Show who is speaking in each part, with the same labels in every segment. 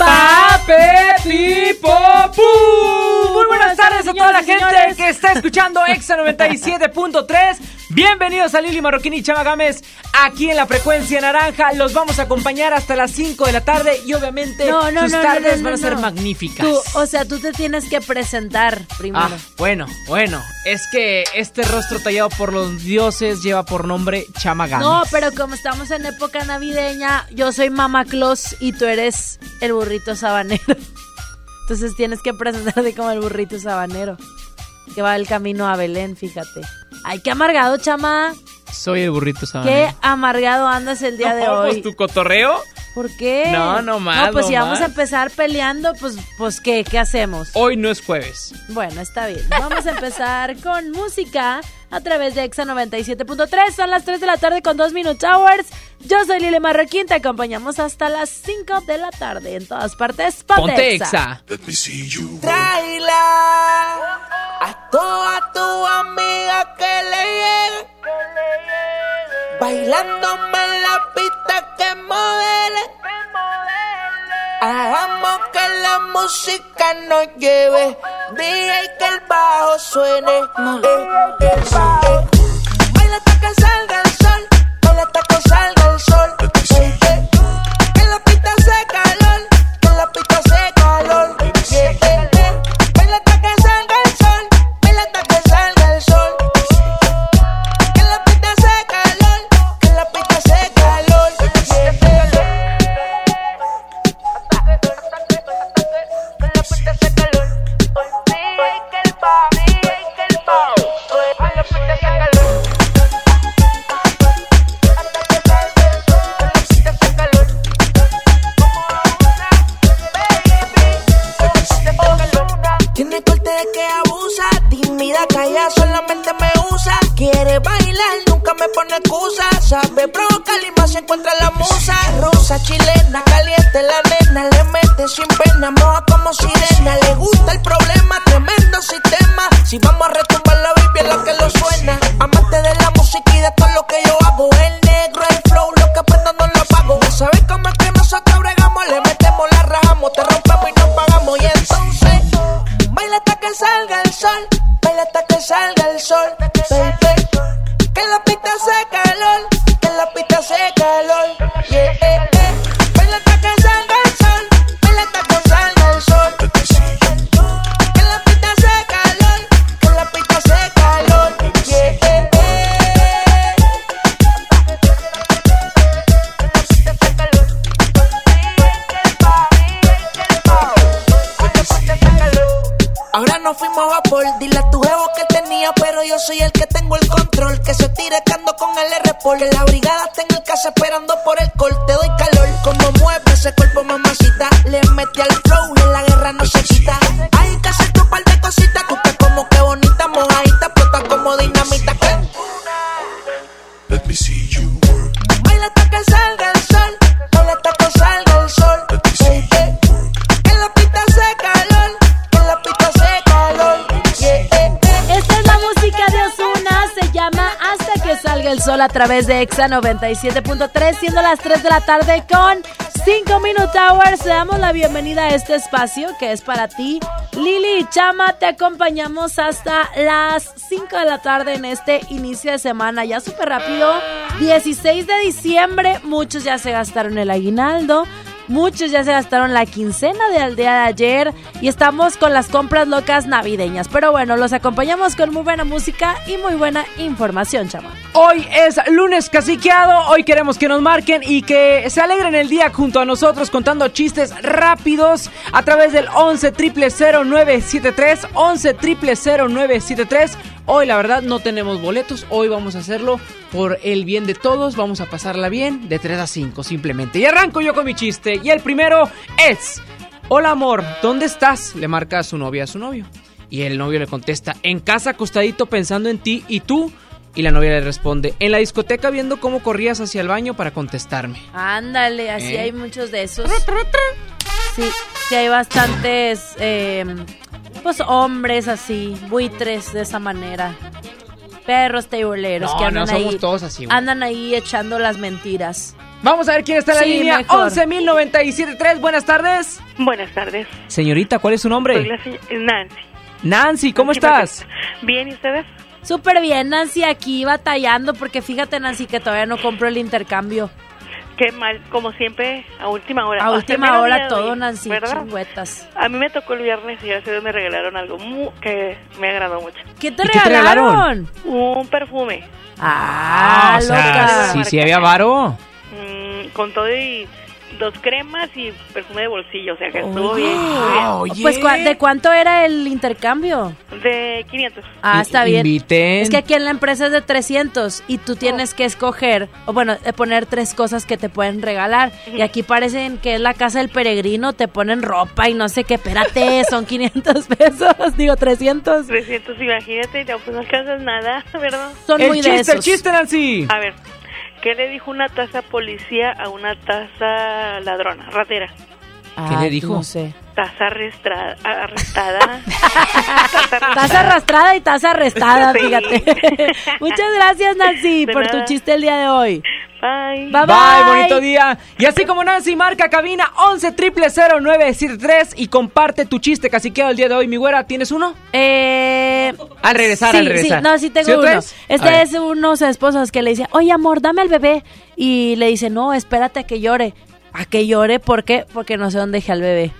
Speaker 1: Pape. Muy buenas tardes a toda la gente que está escuchando Exa 97.3. Bienvenidos a Lili Marroquín y Chama Gámez aquí en la frecuencia naranja. Los vamos a acompañar hasta las 5 de la tarde y obviamente
Speaker 2: No, no,
Speaker 1: sus
Speaker 2: no, no,
Speaker 1: tardes van a ser magníficas.
Speaker 2: Tú, o sea, tú te tienes que presentar primero.
Speaker 1: Ah, bueno, bueno, es que este rostro tallado por los dioses lleva por nombre Chama Gámez.
Speaker 2: no, pero como estamos en época navideña, yo soy Mama Claus y tú eres el burrito sabanero. Entonces tienes que presentarte como el burrito sabanero. Que va el camino a Belén, fíjate. Ay, qué amargado, chama.
Speaker 1: Soy el burrito
Speaker 2: Qué
Speaker 1: sabanero.
Speaker 2: amargado andas el día de
Speaker 1: No,
Speaker 2: hoy.
Speaker 1: pues tu cotorreo.
Speaker 2: ¿Por qué?
Speaker 1: No, no más,
Speaker 2: No, pues
Speaker 1: no
Speaker 2: si vamos a empezar peleando, pues, pues ¿qué? ¿Qué hacemos?
Speaker 1: Hoy no es jueves.
Speaker 2: Bueno, está bien. Vamos a empezar con música a través de Exa 97.3. Son las 3 de la tarde con 2 Minute Hours. Yo soy Lili Marroquín. Te acompañamos hasta las 5 de la tarde en todas partes. Ponte,
Speaker 1: Ponte
Speaker 2: Exa.
Speaker 3: Tráela a toda tu amiga que le llegue. Bailándome en la pista que modele. Hagamos que la música nos lleve. DJ que el bajo suene. Eh, eh, eh. Baila hasta que salga el sol. Baila hasta que salga el sol. La nena, le mete sin pena, moja como sirena. Le gusta el problema, tremendo sistema. Si vamos a retumbar Ahora nos fuimos a vapor, dile a tu jevo que tenía, pero yo soy el que tengo el control. Que se tire que ando con el r -Pol. Que la brigada está en el casa esperando por el col. Te doy calor, como mueve ese cuerpo, mamacita. Le metí al flow y en la guerra no se quita.
Speaker 2: A través de Exa 97.3, siendo las 3 de la tarde con 5 Minute Hours. Le damos la bienvenida a este espacio que es para ti. Lili Chama, te acompañamos hasta las 5 de la tarde en este inicio de semana. Ya súper rápido, 16 de diciembre. Muchos ya se gastaron el aguinaldo. Muchos ya se gastaron la quincena del día de ayer y estamos con las compras locas navideñas. Pero bueno, los acompañamos con muy buena música y muy buena información, chama.
Speaker 1: Hoy es lunes caciqueado, hoy queremos que nos marquen y que se alegren el día junto a nosotros contando chistes rápidos a través del 11 973 11 973 Hoy la verdad no tenemos boletos, hoy vamos a hacerlo por el bien de todos, vamos a pasarla bien de 3 a 5 simplemente. Y arranco yo con mi chiste y el primero es, hola amor, ¿dónde estás? Le marca a su novia a su novio. Y el novio le contesta, en casa acostadito pensando en ti y tú. Y la novia le responde, en la discoteca viendo cómo corrías hacia el baño para contestarme.
Speaker 2: Ándale, así
Speaker 1: ¿Eh?
Speaker 2: hay muchos de esos. Sí, sí hay bastantes, eh, pues hombres así, buitres de esa manera. Perros teiboleros
Speaker 1: No,
Speaker 2: que
Speaker 1: no
Speaker 2: andan
Speaker 1: somos
Speaker 2: ahí,
Speaker 1: todos así, güey.
Speaker 2: andan ahí echando las mentiras.
Speaker 1: Vamos a ver quién está en la
Speaker 2: Sí,
Speaker 1: línea.
Speaker 2: mejor.
Speaker 1: 11.097.3, buenas tardes.
Speaker 4: Buenas tardes.
Speaker 1: Señorita, ¿cuál es su
Speaker 4: Soy
Speaker 1: nombre?
Speaker 4: la señ- Nancy.
Speaker 1: Nancy, ¿cómo
Speaker 4: Nancy
Speaker 1: estás?
Speaker 4: Perfecta. Bien, ¿y ustedes?
Speaker 2: Súper bien, Nancy, aquí batallando porque fíjate, Nancy, que todavía no compro el intercambio.
Speaker 4: Qué mal, como siempre, a última hora.
Speaker 2: A última hora
Speaker 4: día
Speaker 2: todo,
Speaker 4: hoy,
Speaker 2: Nancy,
Speaker 4: ¿verdad?
Speaker 2: chingüetas.
Speaker 4: A mí me tocó el viernes y gracias me regalaron algo mu- que me agradó mucho.
Speaker 2: ¿Qué te
Speaker 1: ¿Y qué te
Speaker 2: regalaron?
Speaker 4: Un perfume
Speaker 2: Ah,
Speaker 1: o sea,
Speaker 2: loca.
Speaker 1: sí, sí había varo.
Speaker 4: mm, con todo y dos cremas y perfume de bolsillo, o sea que estuvo
Speaker 2: Oye.
Speaker 4: bien.
Speaker 1: Oye.
Speaker 2: Pues, ¿cuá- ¿de cuánto era el intercambio?
Speaker 4: De 500.
Speaker 2: Ah, está bien.
Speaker 1: inviten.
Speaker 2: Es que aquí en la empresa es de 300 y tú tienes que escoger, o bueno, eh, poner tres cosas que te pueden regalar. Y aquí parecen que es la casa del peregrino, te ponen ropa y no sé qué, espérate, son 500 pesos, digo 300.
Speaker 4: 300, imagínate, ya pues no alcanzas nada, ¿verdad?
Speaker 2: Son
Speaker 1: El
Speaker 2: muy de
Speaker 1: chiste, el
Speaker 2: esos.
Speaker 1: chiste, Nancy.
Speaker 4: A ver, ¿qué le dijo una taza policía a una taza ladrona, ratera?
Speaker 1: ¿Qué le dijo?
Speaker 2: No sé.
Speaker 4: Arrestra- arrestada.
Speaker 2: Estás arrastrada y estás arrestada,
Speaker 4: Sí.
Speaker 2: fíjate. Muchas gracias, Nancy,
Speaker 4: De
Speaker 2: por tu chiste el día de hoy.
Speaker 4: Bye.
Speaker 2: Bye, bye.
Speaker 1: Bye, bonito día. Y así como Nancy marca cabina 11 0973 y comparte tu chiste caciqueado el día de hoy, mi güera, ¿tienes uno?
Speaker 2: Eh,
Speaker 1: Al regresar,
Speaker 2: sí,
Speaker 1: al regresar.
Speaker 2: Sí, no, sí tengo
Speaker 1: ¿Sí
Speaker 2: uno.
Speaker 1: traes? A
Speaker 2: Este es unos esposos que le dice, oye amor, dame al bebé. Y le dice, no, espérate a que llore. ¿A que llore? ¿Por qué? Porque no sé dónde dejé al bebé.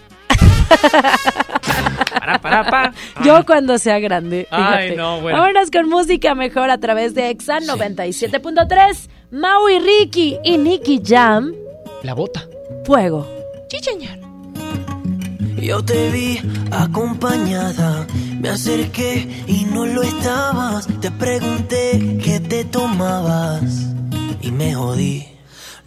Speaker 1: Para, para, para.
Speaker 2: Yo cuando sea grande.
Speaker 1: Ay,
Speaker 2: fíjate.
Speaker 1: no, bueno.
Speaker 2: Vámonos con música mejor a través de Exa 97.3. Maui Ricky y Nicky Jam.
Speaker 1: La bota.
Speaker 2: Fuego.
Speaker 5: Yo te vi acompañada, me acerqué y no lo estabas. Te pregunté qué te tomabas y me jodí.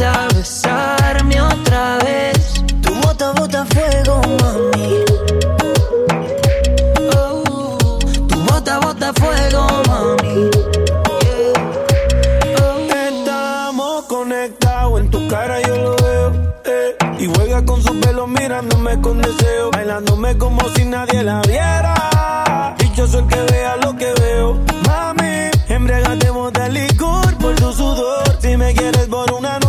Speaker 5: a Besarme otra vez. Tu bota, bota fuego, mami. Oh, tu bota, bota fuego, mami. Yeah. Oh.
Speaker 6: Estamos conectados, en tu cara yo lo veo. eh. Y juega con su pelo mirándome con deseo. Bailándome como si nadie la viera. Y yo soy el que vea lo que veo. Mami, embriagate, bota licor por tu sudor. Si me quieres por una noche,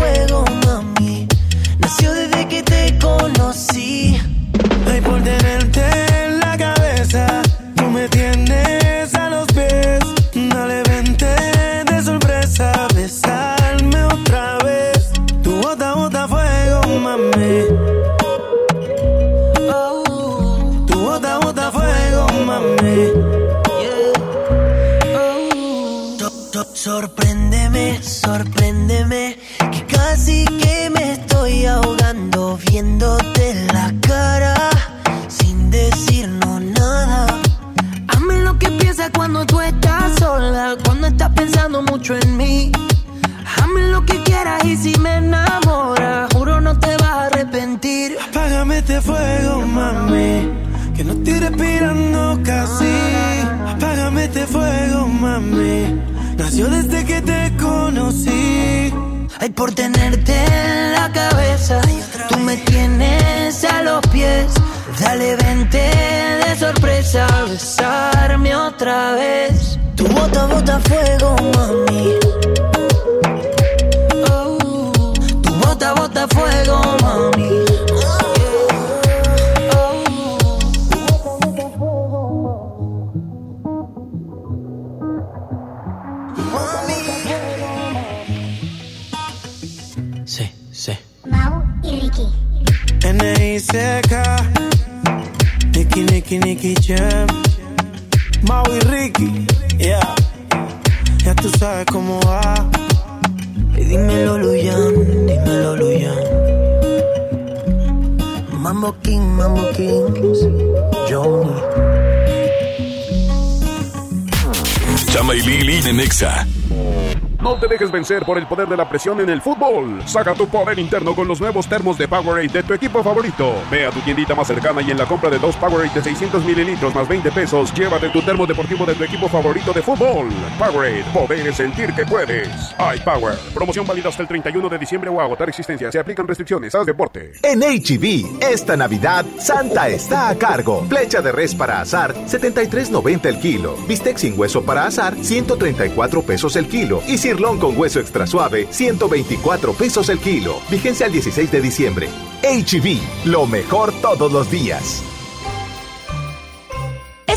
Speaker 5: fuego, mami. Nació desde que te conocí. Mucho en mí. Hazme lo que quieras y si me enamoras, juro no te vas a arrepentir.
Speaker 6: Apágame este fuego, mami. Que no estoy respirando casi. Apágame este fuego, mami. Nació desde que te conocí.
Speaker 7: Ay, por tenerte en la cabeza, tú me tienes a los pies. Dale, vente de sorpresa, besarme otra vez. Tu bota, bota fuego, mami. Oh, tu bota, bota fuego, mami. Sí, sí.
Speaker 8: Mau y Ricky.
Speaker 6: N.I.C.K. Nicky, Nicky, Nicky Jam.
Speaker 7: Mambo King, Mambo Kings, Johnny.
Speaker 9: Chama y Lili de Nexa.
Speaker 10: No te dejes vencer por el poder de la presión en el fútbol. Saca tu poder interno con los nuevos termos de Powerade de tu equipo favorito. Ve a tu tiendita más cercana y en la compra de dos Powerade de 600 mililitros más 20 pesos, llévate tu termo deportivo de tu equipo favorito de fútbol. Powerade, poder sentir que puedes. iPower. Promoción válida hasta el 31 de diciembre o agotar existencia. Se aplican restricciones. Haz deporte.
Speaker 11: En HB, esta Navidad, Santa está a cargo. Flecha de res para azar, 73.90 el kilo. Bistec sin hueso para azar, 134 pesos el kilo. Y cirlón con hueso extra suave, 124 pesos el kilo. Vigencia al 16 de diciembre. HB, lo mejor todos los días.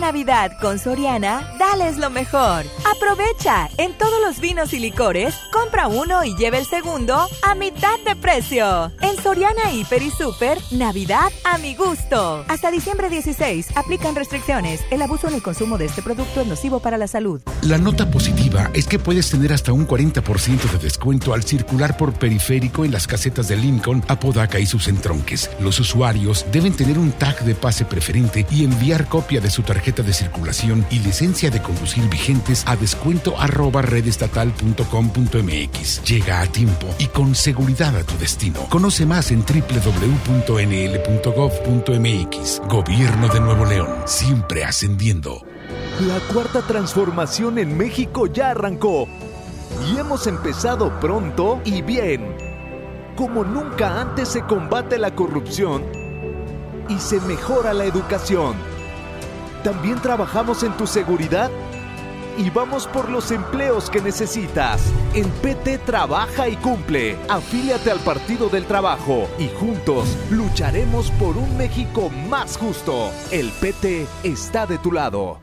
Speaker 12: Navidad con Soriana, dales lo mejor. Aprovecha en todos los vinos y licores, compra uno y lleve el segundo a mitad de precio. En Soriana Hiper y Super, Navidad a mi gusto. Hasta diciembre 16, aplican restricciones. El abuso en el consumo de este producto es nocivo para la salud.
Speaker 13: La nota positiva es que puedes tener hasta un 40% de descuento al circular por periférico en las casetas de Lincoln, Apodaca y sus entronques. Los usuarios deben tener un tag de pase preferente y enviar copia de su tarjeta de circulación y licencia de conducir vigentes a descuento arroba redestatal.com.mx. Llega a tiempo y con seguridad a tu destino. Conoce más en www.nl.gov.mx. Gobierno de Nuevo León, siempre ascendiendo.
Speaker 14: La cuarta transformación en México ya arrancó y hemos empezado pronto y bien. Como nunca antes se combate la corrupción y se mejora la educación. También trabajamos en tu seguridad y vamos por los empleos que necesitas. En PT trabaja y cumple. Afíliate al Partido del Trabajo y juntos lucharemos por un México más justo. El PT está de tu lado.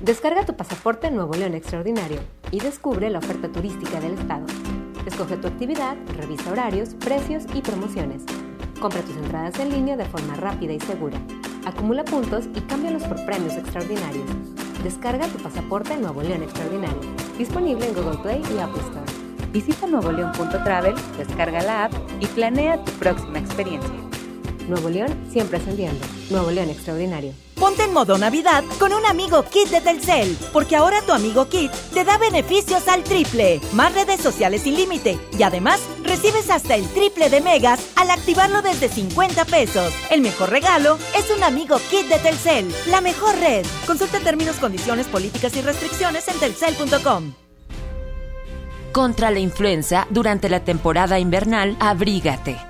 Speaker 5: Descarga tu pasaporte Nuevo León Extraordinario y descubre la oferta turística del estado. Escoge tu actividad, revisa horarios, precios y promociones. Compra tus entradas en línea de forma rápida y segura. Acumula puntos y cámbialos por premios extraordinarios. Descarga tu pasaporte Nuevo León Extraordinario. Disponible en Google Play y Apple Store. Visita nuevoleón.travel, descarga la app y planea tu próxima experiencia. Nuevo León siempre ascendiendo. Nuevo León Extraordinario.
Speaker 12: Ponte en modo Navidad con un amigo Kit de Telcel, porque ahora tu amigo Kit te da beneficios al triple, más redes sociales sin límite y además recibes hasta el triple de megas al activarlo desde 50 pesos. El mejor regalo es un amigo Kit de Telcel, la mejor red. Consulta términos, condiciones, políticas y restricciones en telcel.com.
Speaker 15: Contra la influenza, durante la temporada invernal, abrígate.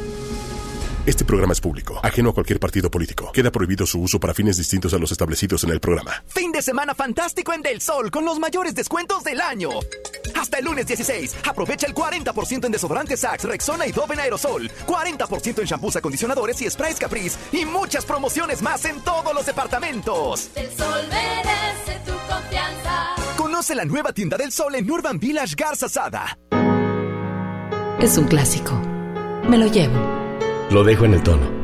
Speaker 16: Este programa es público, ajeno a cualquier partido político. Queda prohibido su uso para fines distintos a los establecidos en el programa.
Speaker 17: Fin de semana fantástico en Del Sol con los mayores descuentos del año. Hasta el lunes 16, aprovecha el 40% en desodorantes Sax, Rexona y Dove en aerosol, 40% en shampoos, acondicionadores y sprays Caprice y muchas promociones más en todos los departamentos.
Speaker 18: El Sol merece tu confianza.
Speaker 17: Conoce la nueva tienda del Sol en Urban Village Garza Sada.
Speaker 15: Es un clásico. Me lo llevo
Speaker 16: Lo dejo en el tono.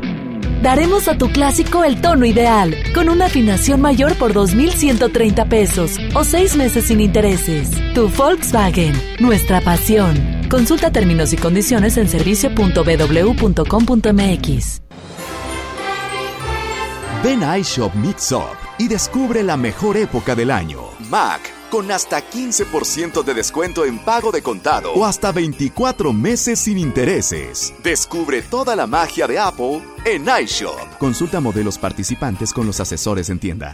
Speaker 19: Daremos a tu clásico el tono ideal, con una afinación mayor por 2.130 pesos o seis meses sin intereses. Tu Volkswagen, nuestra pasión. Consulta términos y condiciones en servicio.bw.com.mx.
Speaker 17: Ven a iShop Mix Up y descubre la mejor época del año. Mac, con hasta 15% de descuento en pago de contado o hasta 24 meses sin intereses. Descubre toda la magia de Apple en iShop. Consulta modelos participantes con los asesores en tienda.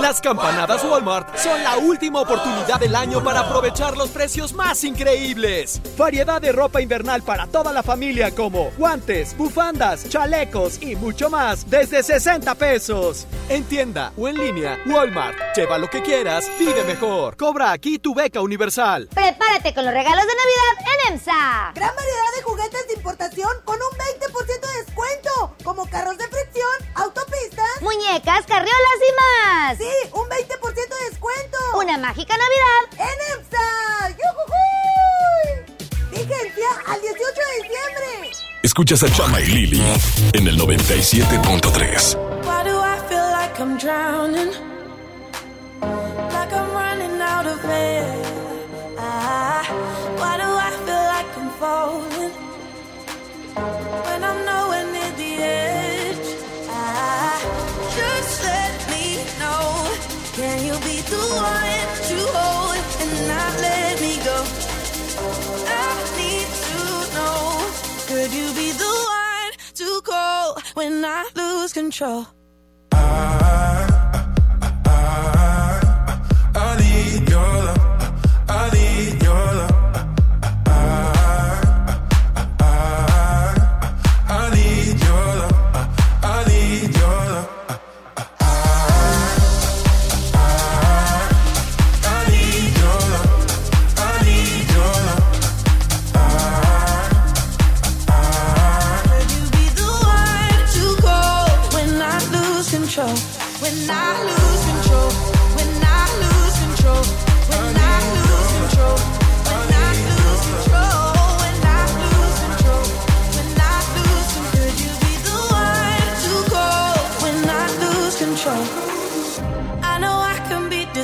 Speaker 14: Las campanadas Walmart son la última oportunidad del año para aprovechar los precios más increíbles. Variedad de ropa invernal para toda la familia como guantes, bufandas, chalecos y mucho más desde 60 pesos. En tienda o en línea, Walmart. Lleva lo que quieras, vive mejor. Cobra aquí tu beca universal.
Speaker 8: Prepárate con los regalos de Navidad en EMSA.
Speaker 20: Gran variedad de juguetes de importación con un 20% de descuento, como carros de fricción, autopistas,
Speaker 8: muñecas, carriolas y más.
Speaker 20: Sí, un 20% de descuento.
Speaker 8: Una mágica Navidad
Speaker 20: en EMSA. ¡Yujujuy! Vigencia al 18 de diciembre.
Speaker 9: Escuchas a Chama y Lili en el 97.3.
Speaker 21: Why do I feel like I'm drowning? Like I'm running out of air. Ah, why do I feel like I'm falling? When I'm nowhere just let me know. Can you be the one to hold and not let me go? I need to know. Could you be the one to call when I lose control?
Speaker 22: I I I I need your love.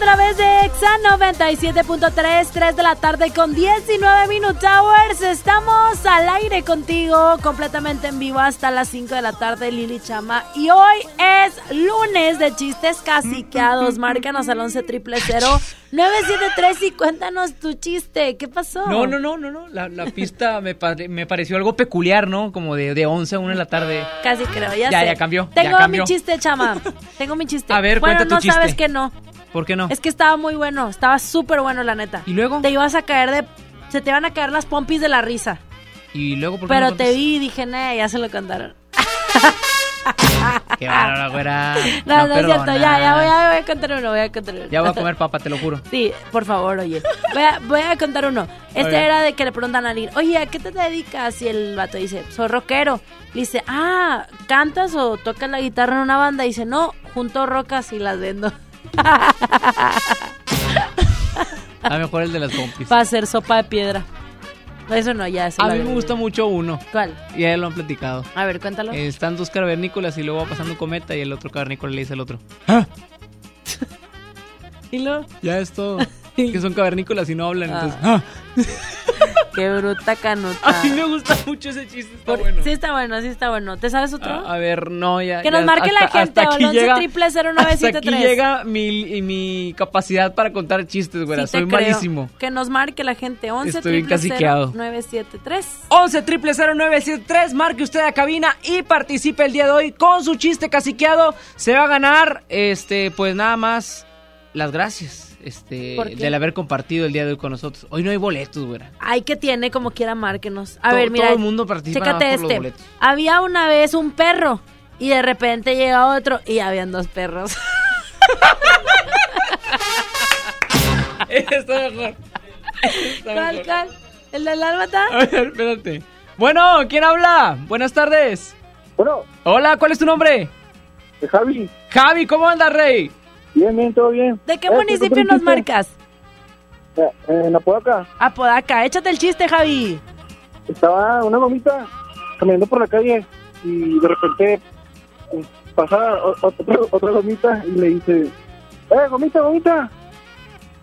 Speaker 2: Través de Exa 97.3, 3 de la tarde con 19 Minute Hours. Estamos al aire contigo, completamente en vivo hasta las 5 de la tarde, Lili Chama. Y hoy es lunes de chistes caciqueados. Márcanos al 11 973 y cuéntanos tu chiste. ¿Qué pasó?
Speaker 1: No, no, no, no, no. La, la pista me, pare- me pareció algo peculiar, ¿no? Como de, de 11 a 1 de la tarde.
Speaker 2: Casi creo, ya,
Speaker 1: Ya,
Speaker 2: sé.
Speaker 1: ya cambió, ya
Speaker 2: Tengo
Speaker 1: cambió.
Speaker 2: mi chiste, chama. Tengo mi chiste.
Speaker 1: A ver,
Speaker 2: bueno,
Speaker 1: cuenta tu
Speaker 2: no
Speaker 1: chiste.
Speaker 2: sabes que no.
Speaker 1: ¿Por qué no?
Speaker 2: Es que estaba muy bueno, estaba súper bueno, la neta.
Speaker 1: ¿Y luego?
Speaker 2: Te ibas a caer de... Se te iban a caer las pompis de la risa.
Speaker 1: Y luego, ¿por qué
Speaker 2: Pero
Speaker 1: no
Speaker 2: te vi y dije, ya se lo contaron.
Speaker 1: Qué bárbara, güera.
Speaker 2: No, no, es cierto, ya, ya voy, a, voy a contar uno, voy a contar uno.
Speaker 1: Ya voy a comer papa, te lo juro.
Speaker 2: Sí, por favor, oye. Voy a, voy a contar uno. Este era de que le preguntan a alguien, oye, ¿a qué te dedicas? Y el vato dice, soy rockero. Le dice, ah, ¿cantas o tocas la guitarra en una banda? Y dice, no, junto rocas y las vendo.
Speaker 1: A lo mejor el de las pompis.
Speaker 2: Para hacer sopa de piedra. Eso no, ya.
Speaker 1: A mí me gusta mucho uno.
Speaker 2: ¿Cuál?
Speaker 1: Y ya lo han platicado.
Speaker 2: A ver, cuéntalo.
Speaker 1: Eh, están dos cavernícolas y luego va pasando un cometa y el otro cavernícola le dice al otro.
Speaker 2: ¿Y luego?
Speaker 1: Ya es todo. que son cavernícolas y no hablan.
Speaker 2: Ah.
Speaker 1: Entonces,
Speaker 2: Qué bruta canuta.
Speaker 1: A mí me gusta mucho ese chiste, está bueno.
Speaker 2: Sí está bueno, sí está bueno. ¿Te sabes otro?
Speaker 1: A, a ver, no, ya.
Speaker 2: Que
Speaker 1: ya
Speaker 2: nos marque la gente,
Speaker 1: aquí
Speaker 2: al 11
Speaker 1: llega-
Speaker 2: triple
Speaker 1: Hasta aquí
Speaker 2: 0973.
Speaker 1: llega mi, mi capacidad para contar chistes.
Speaker 2: Sí te
Speaker 1: Soy
Speaker 2: creo.
Speaker 1: malísimo.
Speaker 2: Que nos marque la gente. 11
Speaker 1: Estoy bien
Speaker 2: triple
Speaker 1: caciqueado.
Speaker 2: 973.
Speaker 1: 11 triple 0973, marque usted a cabina y participe el día de hoy con su chiste caciqueado. Se va a ganar, este, pues nada más las gracias, este, del haber compartido el día de hoy con nosotros. Hoy no hay boletos, güera.
Speaker 2: Ay, que tiene como quiera, márquenos. A
Speaker 1: To-
Speaker 2: ver, mira.
Speaker 1: todo el mundo participa nada
Speaker 2: Chécate
Speaker 1: más por los
Speaker 2: este.
Speaker 1: boletos.
Speaker 2: Había una vez un perro y de repente llega otro y habían dos perros.
Speaker 1: Está mejor. Está
Speaker 2: ¿Cuál,
Speaker 1: mejor.
Speaker 2: cuál? ¿El del álbata?
Speaker 1: A ver, espérate. Bueno, ¿quién habla? Buenas tardes.
Speaker 23: Bueno.
Speaker 1: Hola, ¿cuál es tu nombre?
Speaker 23: Javi.
Speaker 1: Javi, ¿cómo andas, rey?
Speaker 23: Bien, bien, todo bien.
Speaker 2: ¿De qué
Speaker 23: Eh,
Speaker 2: municipio
Speaker 23: ¿te
Speaker 2: nos marcas?
Speaker 23: chiste? Eh, En Apodaca.
Speaker 2: Apodaca. Échate el chiste, Javi.
Speaker 23: Estaba una gomita caminando por la calle y de repente eh, pasa otra, otra gomita y le dice, ¡eh, gomita, gomita!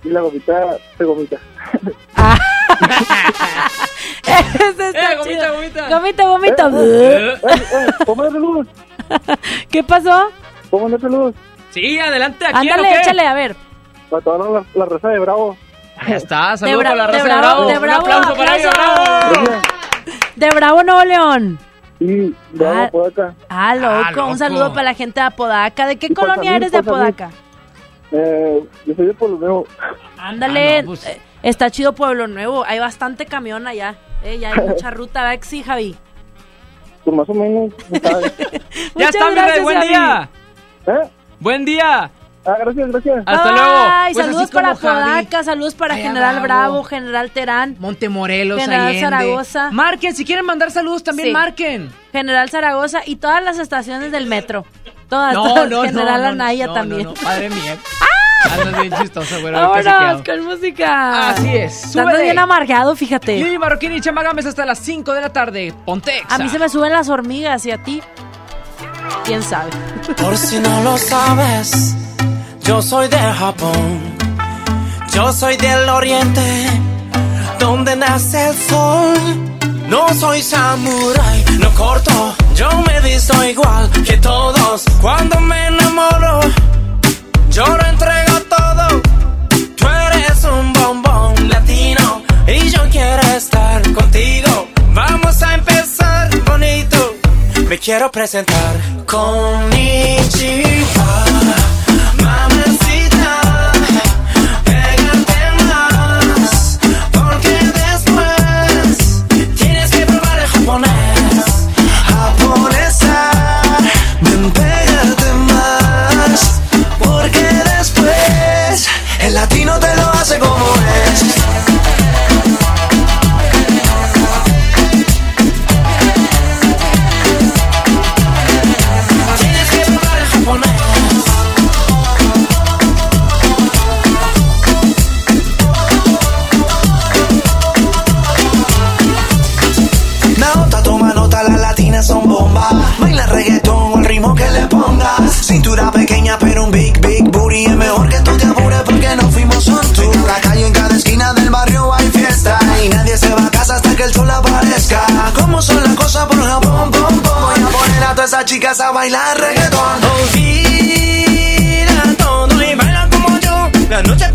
Speaker 23: Y la gomita se gomita.
Speaker 2: Ese está
Speaker 1: Eh, gomita,
Speaker 2: chido.
Speaker 1: gomita.
Speaker 2: Gomita, gomita.
Speaker 23: Eh, eh, eh, luz,
Speaker 2: ¿Qué pasó?
Speaker 23: póngale luz.
Speaker 1: Sí, adelante, ¿a quién o
Speaker 2: Ándale, échale, a ver.
Speaker 23: Para toda la, la raza de Bravo.
Speaker 1: Ya está,
Speaker 2: De
Speaker 1: saludos para la
Speaker 2: de
Speaker 1: raza de
Speaker 2: Bravo,
Speaker 1: Bravo.
Speaker 2: de
Speaker 1: Un
Speaker 2: Bravo,
Speaker 1: aplauso para ellos,
Speaker 2: aplauso.
Speaker 1: Bravo.
Speaker 2: De Bravo, Nuevo León.
Speaker 23: Sí, Bravo,
Speaker 2: Ah.
Speaker 23: Apodaca.
Speaker 2: Ah, loco.
Speaker 23: Ah, loco.
Speaker 2: Un saludo para la gente de Apodaca. ¿De qué colonia
Speaker 23: salir,
Speaker 2: eres de. Apodaca?
Speaker 23: Eh, yo soy de Pueblo Nuevo.
Speaker 2: Ándale.
Speaker 23: Ah, no, pues.
Speaker 2: eh, Está chido Pueblo Nuevo. Hay bastante camión allá. Eh, ya hay mucha ruta, ¿verdad que sí, Javi?
Speaker 23: Pues más o menos.
Speaker 1: Ya está, mi buen día.
Speaker 23: ¿Eh?
Speaker 1: Buen día.
Speaker 23: Ah, gracias, gracias.
Speaker 1: Hasta
Speaker 2: Ay,
Speaker 1: luego. Pues
Speaker 2: saludos para
Speaker 1: Javi.
Speaker 2: Apodaca, saludos para
Speaker 1: Allá
Speaker 2: General
Speaker 1: Bravo.
Speaker 2: Bravo, General Terán,
Speaker 1: Montemorelos,
Speaker 2: General
Speaker 1: Allende.
Speaker 2: Zaragoza.
Speaker 1: Marquen, si quieren mandar saludos también
Speaker 2: Sí.
Speaker 1: marquen.
Speaker 2: General Zaragoza y todas las estaciones del metro. Todas,
Speaker 1: No,
Speaker 2: todas.
Speaker 1: no,
Speaker 2: General
Speaker 1: no,
Speaker 2: Anaya
Speaker 1: no,
Speaker 2: también.
Speaker 1: no, no, Padre mío. Andas bien chistosa, güey.
Speaker 2: Vámonos con música.
Speaker 1: Así es, súbele.
Speaker 2: bien amargado, fíjate.
Speaker 1: Lili Marroquín y Chama Gámez hasta las 5 de la tarde. Ponte
Speaker 2: A mí se me suben las hormigas y a ti. ¿Quién sabe?
Speaker 24: Por si no lo sabes, yo soy de Japón. Yo soy del oriente, donde nace el sol. No soy samurái, no corto. Yo me visto igual que todos. Cuando me enamoro, yo lo entrego todo. Tú eres un bombón latino y yo quiero estar contigo. Vamos a. Me quiero presentar con Mamacita, Cintura pequeña, pero un big, big booty. Es mejor que tú te apures porque no fuimos tour. En la calle, en cada esquina del barrio hay fiesta. Y nadie se va a casa hasta que el sol aparezca. ¿Cómo son las cosas por Japón? Pom, pom. Voy a poner a todas esas chicas a bailar reggaetón. Olvida todo y baila como yo. La noche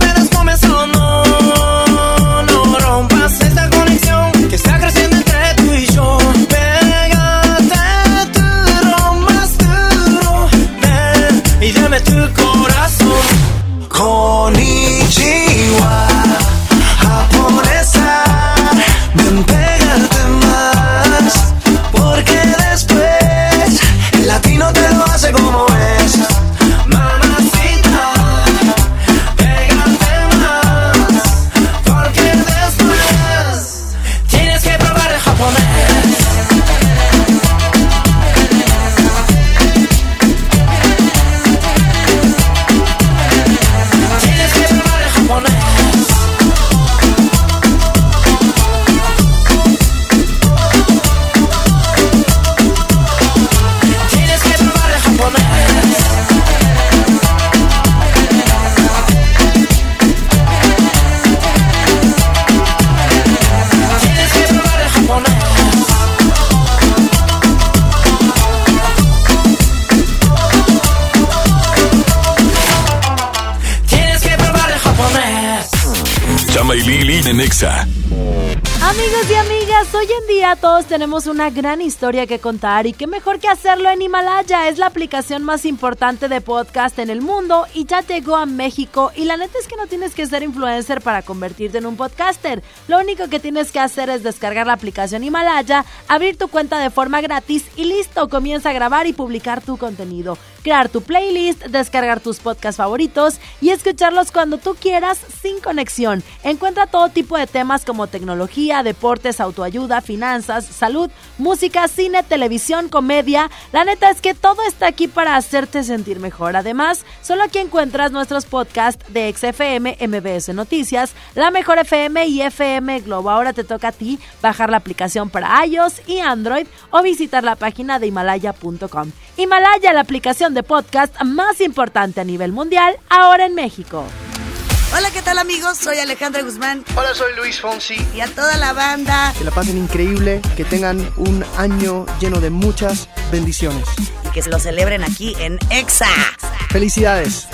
Speaker 9: Chama y en Exa.
Speaker 2: Amigos y amigas, hoy en día todos tenemos una gran historia que contar y qué mejor que hacerlo en Himalaya. Es la aplicación más importante de podcast en el mundo y ya llegó a México y la neta es que no tienes que ser influencer para convertirte en un podcaster. Lo único que tienes que hacer es descargar la aplicación Himalaya, abrir tu cuenta de forma gratis y listo, comienza a grabar y publicar tu contenido, crear tu playlist, descargar tus podcasts favoritos y escucharlos cuando tú quieras sin conexión. Encuentra todo tipo de temas como tecnología, deportes, autoayuda, finanzas, salud, música, cine, televisión, comedia. La neta es que todo está aquí para hacerte sentir mejor. Además, solo aquí encuentras nuestros podcasts de XFM, MBS Noticias, La Mejor FM y FM Globo. Ahora te toca a ti bajar la aplicación para iOS y Android o visitar la página de himalaya.com. Himalaya, la aplicación de podcast más importante a nivel mundial, ahora en México.
Speaker 3: Hola, ¿qué tal amigos? Soy Alejandra Guzmán.
Speaker 25: Hola, soy Luis Fonsi.
Speaker 3: Y a toda la banda.
Speaker 25: Que la pasen increíble, que tengan un año lleno de muchas bendiciones.
Speaker 3: Y que se lo celebren aquí en EXA.
Speaker 25: Felicidades.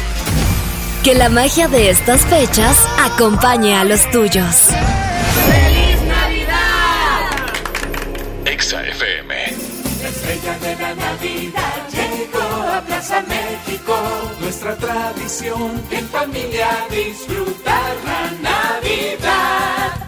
Speaker 26: Que la magia de estas fechas acompañe a los tuyos.
Speaker 27: ¡Feliz Navidad!
Speaker 9: Exa FM.
Speaker 27: La estrella de la Navidad Nuestra tradición en familia disfrutar la Navidad.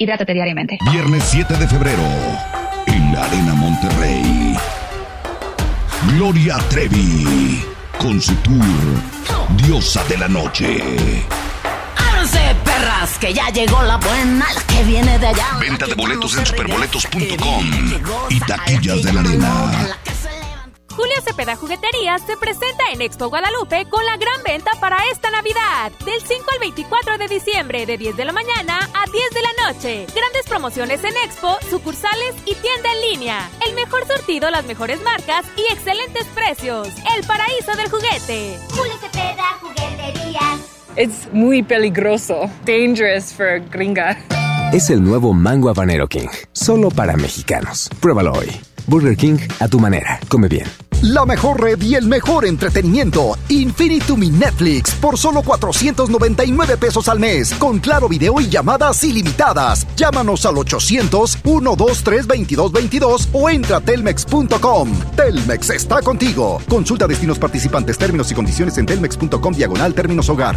Speaker 28: Hidrátate diariamente.
Speaker 29: Viernes 7 de febrero, en la Arena Monterrey. Gloria Trevi, con su tour Diosa de la Noche.
Speaker 30: Ábranse, perras, que ya llegó la buena, la que viene de allá.
Speaker 29: Venta de boletos en superboletos.com y taquillas de la Arena.
Speaker 31: Julia Cepeda Jugueterías se presenta en Expo Guadalupe con la gran venta para esta Navidad. Del 5 al 24 de diciembre, de 10 de la mañana a 10 de la noche. Grandes promociones en Expo, sucursales y tienda en línea. El mejor surtido, las mejores marcas y excelentes precios. El paraíso del juguete.
Speaker 8: Julia Cepeda Jugueterías.
Speaker 32: Es muy peligroso. Dangerous for gringa.
Speaker 33: Es el nuevo Mango Habanero King, solo para mexicanos. Pruébalo hoy. Burger King a tu manera. Come bien.
Speaker 34: La mejor red y el mejor entretenimiento. Infinitum Netflix por solo 499 pesos al mes. Con claro video y llamadas ilimitadas. Llámanos al 800-123-2222 o entra a telmex.com. Telmex está contigo. Consulta destinos participantes, términos y condiciones en telmex.com diagonal términos hogar.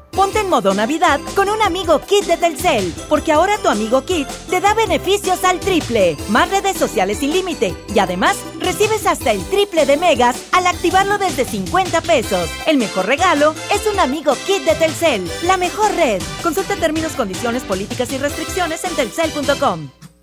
Speaker 12: Ponte en modo Navidad con un amigo Kit de Telcel, porque ahora tu amigo Kit te da beneficios al triple, más redes sociales sin límite y además recibes hasta el triple de megas al activarlo desde 50 pesos. El mejor regalo es un amigo Kit de Telcel, la mejor red. Consulta términos, condiciones, políticas y restricciones en telcel.com.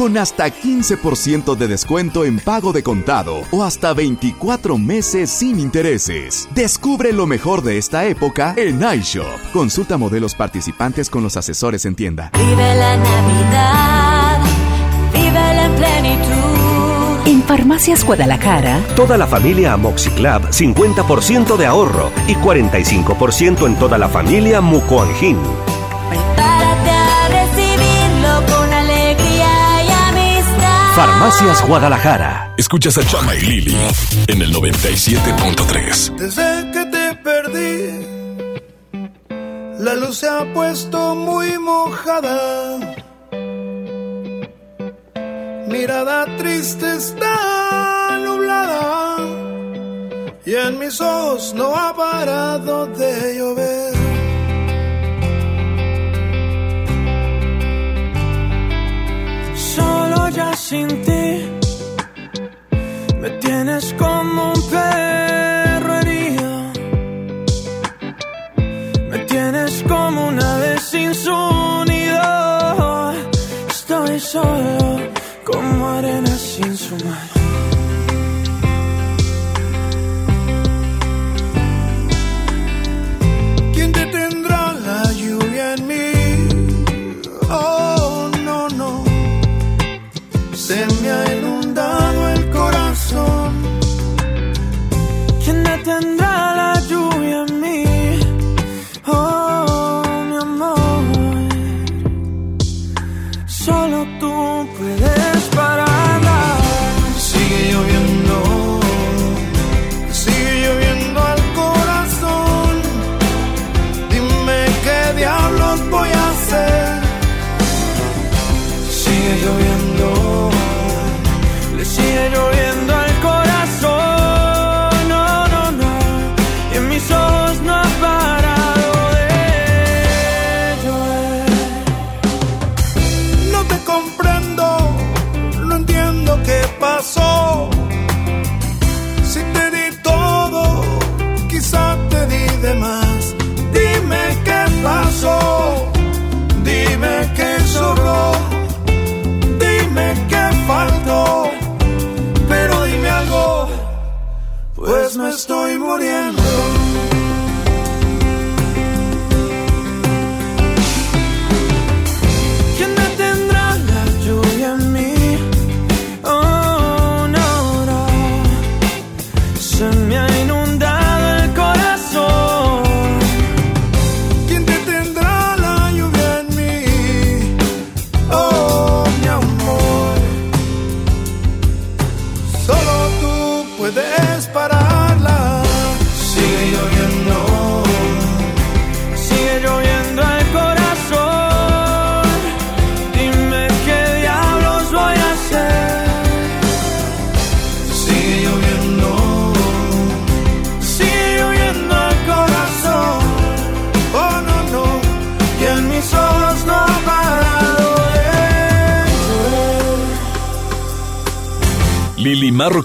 Speaker 17: Con hasta 15% de descuento en pago de contado o hasta 24 meses sin intereses. Descubre lo mejor de esta época en iShop. Consulta modelos participantes con los asesores en tienda.
Speaker 35: Vive la Navidad, vive en plenitud.
Speaker 19: En Farmacias Guadalajara,
Speaker 36: Toda la familia Amoxiclab 50% de ahorro y 45% en toda la familia Mucoangin. Farmacias Guadalajara.
Speaker 9: Escuchas a Chama y Lili en el 97.3.
Speaker 6: Desde que te perdí, la luz se ha puesto muy mojada. Mirada triste está nublada y en mis ojos no ha parado de llover. Sin ti me tienes como un perro herido. Me tienes como una vez sin su nido. Estoy solo como arena sin su mar.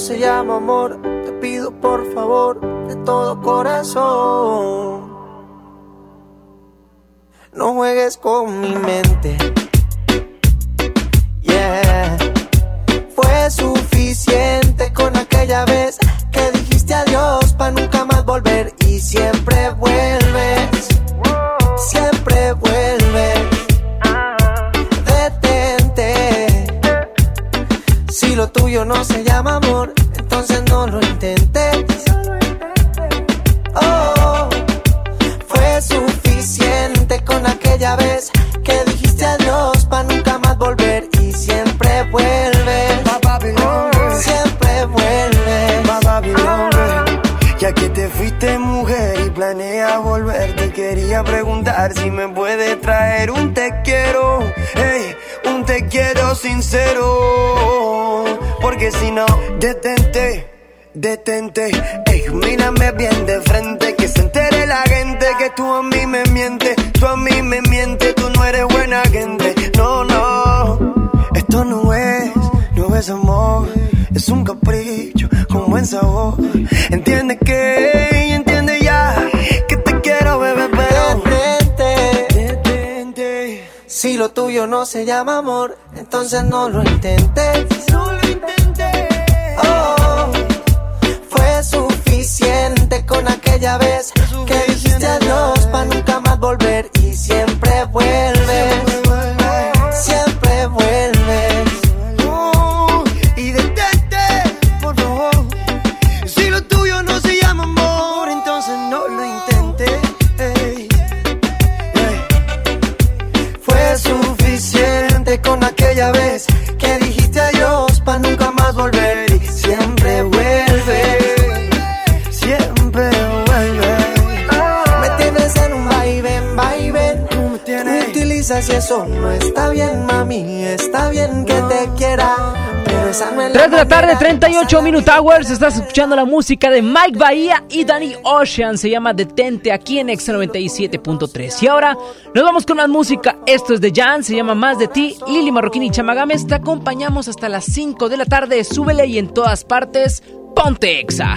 Speaker 37: Se llama amor, te pido por favor de todo corazón. Tuyo no se llama amor, entonces
Speaker 6: no
Speaker 37: lo intentes.
Speaker 6: No lo intenté.
Speaker 37: Oh, fue suficiente con aquella vez que dijiste adiós para nunca más volver y siempre vuelves. Eso no está bien, mami. Está bien que te quiera, pero esa no es
Speaker 1: 3 de la tarde,
Speaker 37: manera.
Speaker 1: 38 Minute Hours. Estás escuchando la música de Mike Bahía y Danny Ocean. Se llama Detente aquí en X97.3. Y ahora nos vamos con más música. Esto es de Jan, se llama Más de ti. Lili Marroquín y Chamagames. Te acompañamos hasta las 5 de la tarde. Súbele y en todas partes, ponte Exa.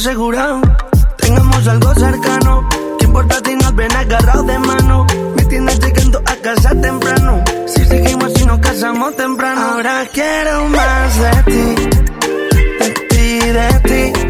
Speaker 6: asegurado. Tengamos algo cercano. ¿Qué importa si nos ven agarrados de mano? Me tienes llegando a casa temprano. Si seguimos y nos casamos temprano. Ahora quiero más de ti de ti, de ti.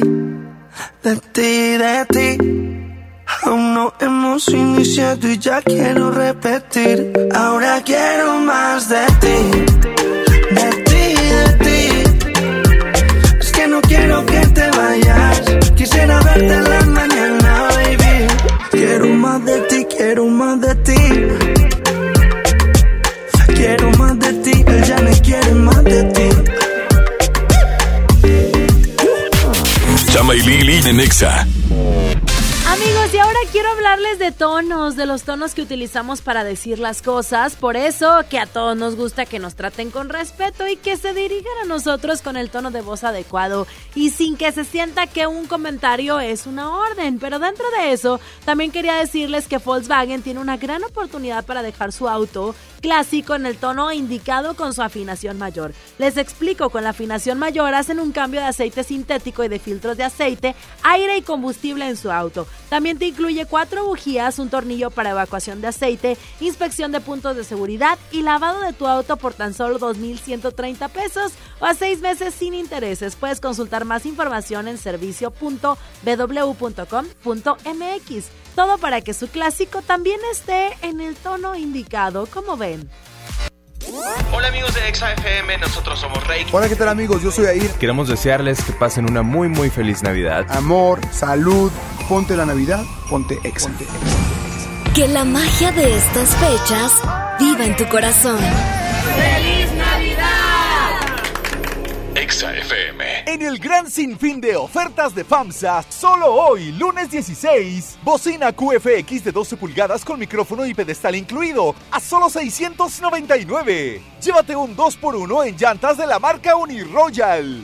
Speaker 6: de ti, de ti. Aún no hemos iniciado y ya quiero repetir. Ahora quiero más de ti, de ti, de ti. Es que no quiero que te vayas. Quisiera verte la
Speaker 9: Lili en
Speaker 2: y ahora quiero hablarles de tonos, de los tonos que utilizamos para decir las cosas. Por eso que a todos nos gusta que nos traten con respeto y que se dirijan a nosotros con el tono de voz adecuado y sin que se sienta que un comentario es una orden. Pero dentro de eso, también quería decirles que Volkswagen tiene una gran oportunidad para dejar su auto clásico en el tono indicado con su afinación mayor. Les explico, con la afinación mayor hacen un cambio de aceite sintético y de filtros de aceite, aire y combustible en su auto. También incluye cuatro bujías, un tornillo para evacuación de aceite, inspección de puntos de seguridad y lavado de tu auto por tan solo 2.130 pesos o a seis meses sin intereses. Puedes consultar más información en servicio.bw.com.mx. Todo para que su clásico también esté en el tono indicado, como ven.
Speaker 38: Hola amigos de Exa FM, nosotros somos Rey.
Speaker 39: Hola, ¿qué tal amigos? Yo soy Air.
Speaker 40: Queremos desearles que pasen una muy muy feliz Navidad.
Speaker 39: Amor, salud, ponte la Navidad, ponte Exa.
Speaker 41: Que la magia de estas fechas viva en tu corazón.
Speaker 42: ¡Feliz Navidad!
Speaker 9: FM.
Speaker 14: En el gran sinfín de ofertas de FAMSA, solo hoy, lunes 16, bocina QFX de 12 pulgadas con micrófono y pedestal incluido, a solo 699. Llévate un 2x1 en llantas de la marca Uniroyal.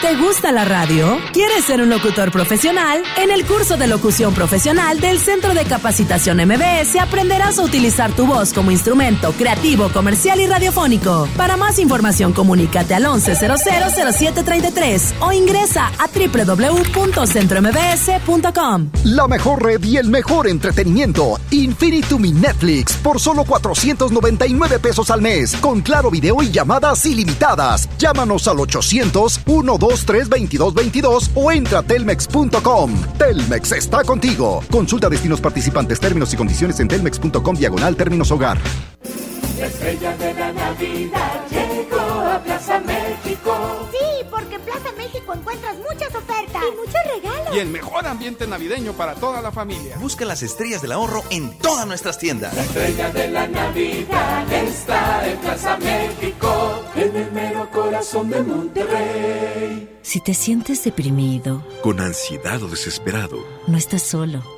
Speaker 43: ¿Te gusta la radio? ¿Quieres ser un locutor profesional? En el curso de locución profesional del Centro de Capacitación MBS aprenderás a utilizar tu voz como instrumento creativo, comercial y radiofónico. Para más información, comunícate al 11000733 o ingresa a www.centrombs.com.
Speaker 44: La mejor red y el mejor entretenimiento. Infinitum mi Netflix por solo 499 pesos al mes. Con claro video y llamadas ilimitadas. Llámanos al 800 12 2222 o entra a telmex.com. Telmex está contigo. Consulta destinos participantes, términos y condiciones en telmex.com diagonal términos hogar.
Speaker 42: La estrella de la Navidad llegó a Plaza México.
Speaker 45: Sí, ofertas y muchos regalos.
Speaker 46: Y el mejor ambiente navideño para toda la familia.
Speaker 11: Busca las estrellas del ahorro en todas nuestras tiendas.
Speaker 42: La estrella de la Navidad está en Plaza México, en el mero corazón de Monterrey.
Speaker 47: Si te sientes deprimido,
Speaker 16: con ansiedad o desesperado,
Speaker 47: no estás solo.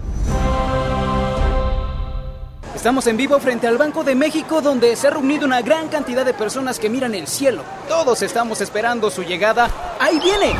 Speaker 48: Estamos en vivo frente al Banco de México donde se ha reunido una gran cantidad de personas que miran el cielo. Todos estamos esperando su llegada. ¡Ahí viene!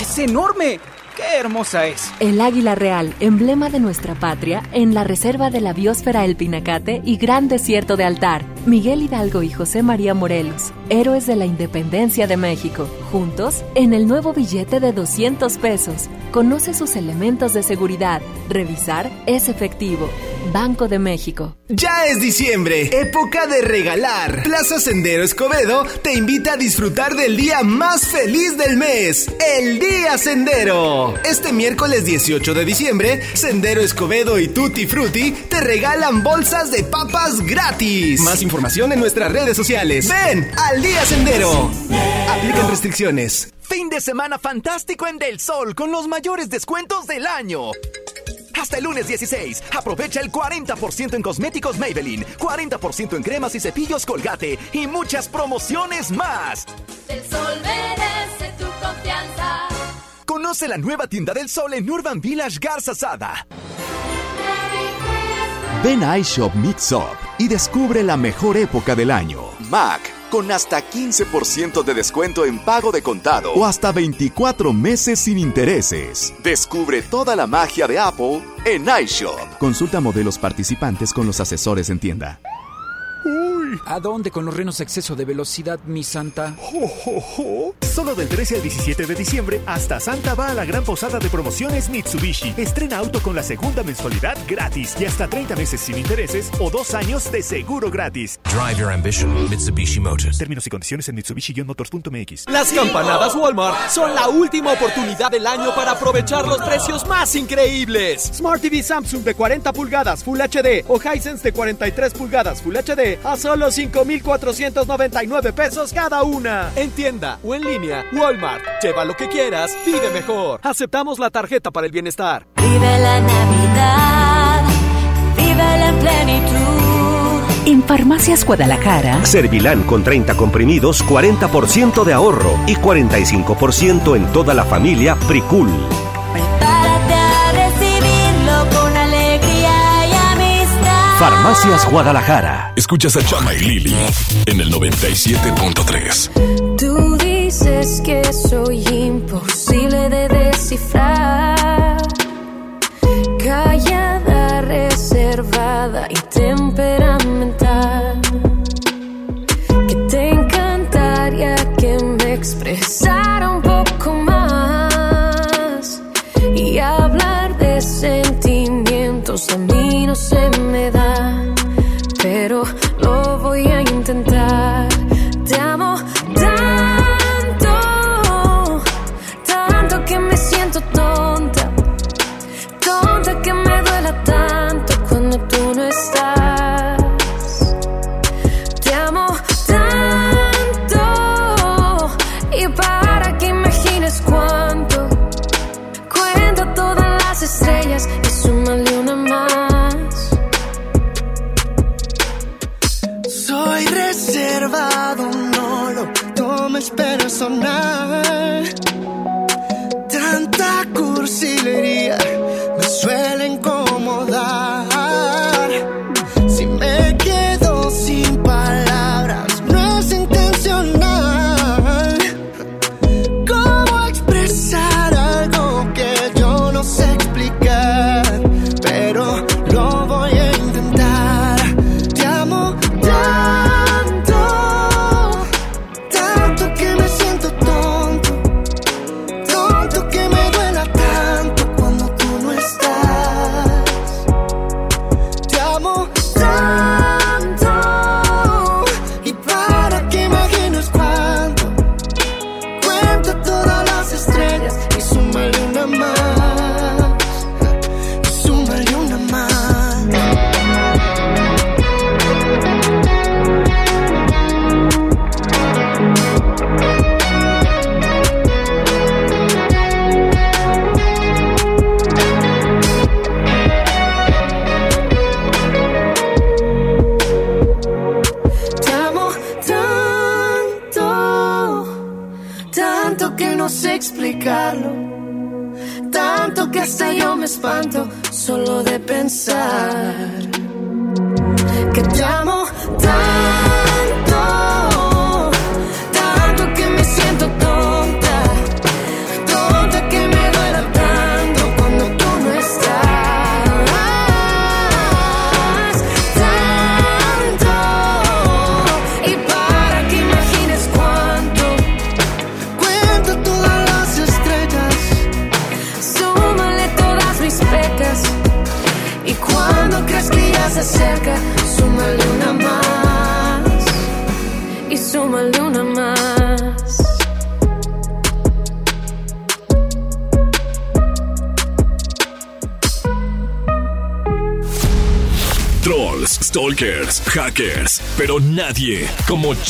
Speaker 48: ¡Es enorme! ¡Qué hermosa es!
Speaker 47: El águila real, emblema de nuestra patria, en la reserva de la biosfera El Pinacate y Gran Desierto de Altar. Miguel Hidalgo y José María Morelos, héroes de la independencia de México. Juntos, en el nuevo billete de 200 pesos. Conoce sus elementos de seguridad. Revisar es efectivo. Banco de México.
Speaker 49: Ya es diciembre, época de regalar. Plaza Sendero Escobedo te invita a disfrutar del día más feliz del mes, el Día Sendero. Este miércoles 18 de diciembre, Sendero Escobedo y Tutti Frutti te regalan bolsas de papas gratis. Más información en nuestras redes sociales. Ven al Día Sendero. Aplican restricciones.
Speaker 50: Fin de semana fantástico en Del Sol con los mayores descuentos del año. Hasta el lunes 16, aprovecha el 40% en cosméticos Maybelline, 40% en cremas y cepillos Colgate y muchas promociones más.
Speaker 41: El sol merece tu confianza.
Speaker 50: Conoce la nueva tienda del sol en Urban Village Garza Sada.
Speaker 17: Ven a iShop Mix Up y descubre la mejor época del año. Mac con hasta 15% de descuento en pago de contado o hasta 24 meses sin intereses. Descubre toda la magia de Apple en iShop. Consulta modelos participantes con los asesores en tienda.
Speaker 51: ¿A dónde con los renos exceso de velocidad, mi santa?
Speaker 16: Solo del 13 al 17 de diciembre, hasta Santa va a la gran posada de promociones Mitsubishi. Estrena auto con la segunda mensualidad gratis y hasta 30 meses sin intereses o dos años de seguro gratis.
Speaker 52: Drive your ambition, Mitsubishi Motors.
Speaker 16: Términos y condiciones en Mitsubishi-motors.mx.
Speaker 14: Las campanadas Walmart son la última oportunidad del año para aprovechar los precios más increíbles.
Speaker 53: Smart TV Samsung de 40 pulgadas Full HD o Hisense de 43 pulgadas Full HD a solo 5,499 pesos cada una.
Speaker 14: En tienda o en línea, Walmart. Lleva lo que quieras, vive mejor. Aceptamos la tarjeta para el bienestar.
Speaker 5: Vive la Navidad, vive la plenitud.
Speaker 19: En Farmacias Guadalajara.
Speaker 54: Servilán con 30 comprimidos, 40% de ahorro y 45% en toda la familia Pricul.
Speaker 5: Prepárate
Speaker 54: Farmacias Guadalajara.
Speaker 9: Escuchas a Chama y Lili en el 97.3.
Speaker 5: Tú dices que soy imposible de descifrar. Callada, reservada y temperamental. Que te encantaría que me expresara un poco más. Y hablar de sentimientos a mí no se me. Pero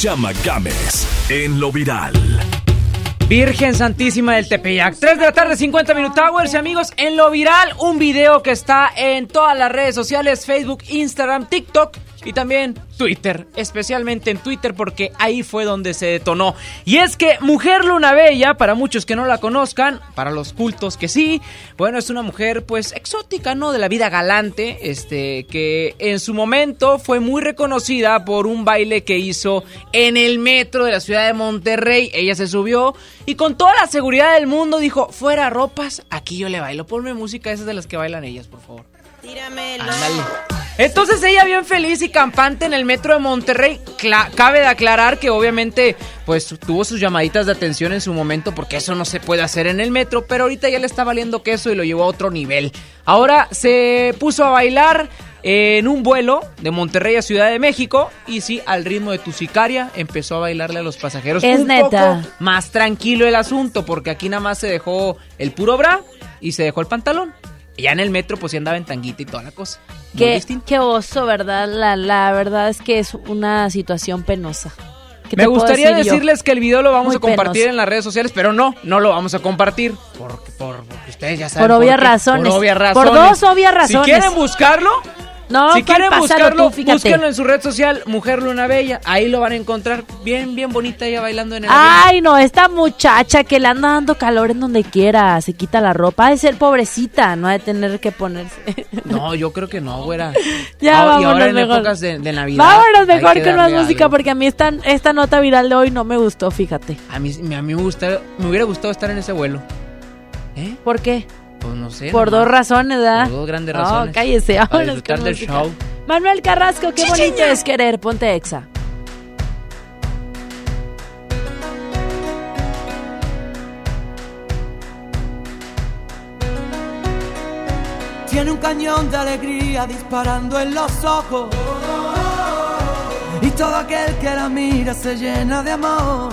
Speaker 9: Chama Games en lo viral.
Speaker 1: Virgen Santísima del Tepeyac. 3 de la tarde, 50 Minute Hours. Y amigos, en lo viral, un video que está en todas las redes sociales: Facebook, Instagram, TikTok y también Twitter. Especialmente en Twitter, porque ahí fue donde se detonó. Y es que Mujer Luna Bella, para muchos que no la conozcan, para los cultos que sí, bueno, es una mujer pues exótica, ¿no? De la vida galante, este, que en su momento fue muy reconocida por un baile que hizo en el metro de la ciudad de Monterrey. Ella se subió y con toda la seguridad del mundo dijo, fuera ropas, aquí yo le bailo. Ponme música, esas de las que bailan ellas, por favor.
Speaker 55: Tíramelo.
Speaker 1: Ándale. Entonces ella bien feliz y campante en el metro de Monterrey. cabe de aclarar que obviamente pues tuvo sus llamaditas de atención en su momento porque eso no se puede hacer en el metro, pero ahorita ya le está valiendo queso y lo llevó a otro nivel. Ahora se puso a bailar en un vuelo de Monterrey a Ciudad de México y sí, al ritmo de tu sicaria empezó a bailarle a los pasajeros.
Speaker 2: Es
Speaker 1: un
Speaker 2: neta.
Speaker 1: Poco más tranquilo el asunto porque aquí nada más se dejó el puro bra y se dejó el pantalón. Ya en el metro pues sí andaba en tanguita y toda la cosa.
Speaker 2: Qué, qué oso, ¿verdad? La, la verdad es que es una situación penosa.
Speaker 1: Me gustaría decirles que el video lo vamos a compartir en las redes sociales, pero no, no lo vamos a compartir. Porque, por, ustedes ya saben.
Speaker 2: Por obvias razones.
Speaker 1: Por obvias razones.
Speaker 2: Por dos obvias razones.
Speaker 1: Si quieren buscarlo,
Speaker 2: no,
Speaker 1: si quieren buscarlo, búsquenlo en su red social, Mujer Luna Bella. Ahí lo van a encontrar bien, bien bonita ella bailando en el
Speaker 2: Ay, no, esta muchacha que le anda dando calor en donde quiera, se quita la ropa, ha de ser pobrecita, no ha de tener que ponerse.
Speaker 1: No, yo creo que no, güera.
Speaker 2: ya,
Speaker 1: ah,
Speaker 2: vámonos
Speaker 1: y ahora en
Speaker 2: mejor.
Speaker 1: épocas de, de Navidad.
Speaker 2: Vámonos mejor con más música, porque a mí esta, esta nota viral de hoy no me gustó, fíjate.
Speaker 1: A mí, a mí me, gusta, me hubiera gustado estar en ese vuelo. ¿Eh?
Speaker 2: ¿Por qué?
Speaker 1: Pues no sé.
Speaker 2: Por dos razones, ¿verdad?
Speaker 1: Por dos grandes razones.
Speaker 2: No, cállese.
Speaker 1: Para disfrutar del show.
Speaker 2: Manuel Carrasco, qué bonito es querer. Ponte exa.
Speaker 56: Tiene un cañón de alegría disparando en los ojos. Y todo aquel que la mira se llena de amor.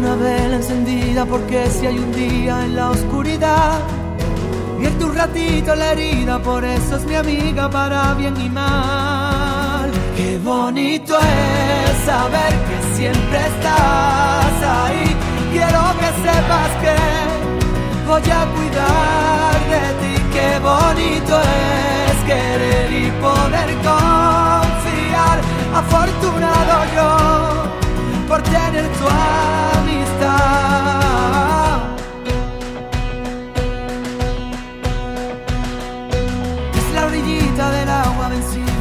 Speaker 56: Una vela encendida porque si hay un día en la oscuridad. Vierte un ratito la herida, por eso es mi amiga para bien y mal. Qué bonito es saber que siempre estás ahí. Quiero que sepas que voy a cuidar de ti. Qué bonito es querer y poder confiar. Afortunado yo por tener tu amistad.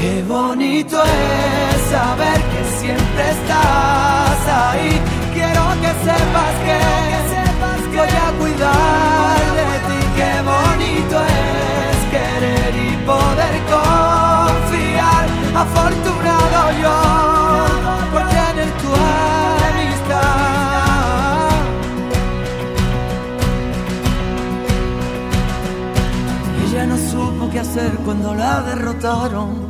Speaker 56: Qué bonito es saber que siempre estás ahí. Quiero que sepas que voy a cuidar de ti. Qué bonito es querer y poder confiar. Afortunado yo por tener tu amistad. Ella no supo qué hacer cuando la derrotaron.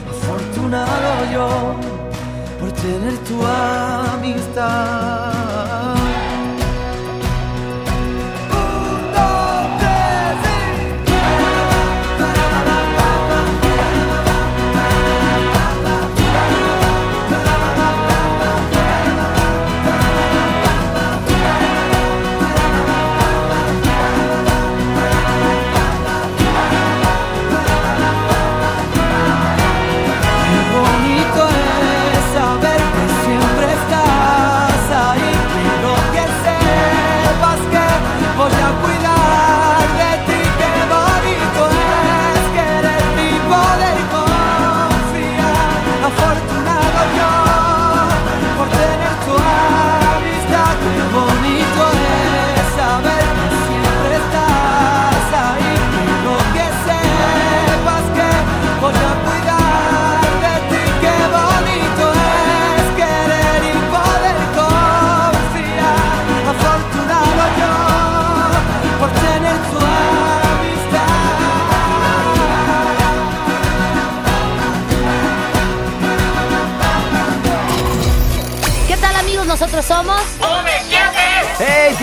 Speaker 56: Afortunado yo por tener tu amistad.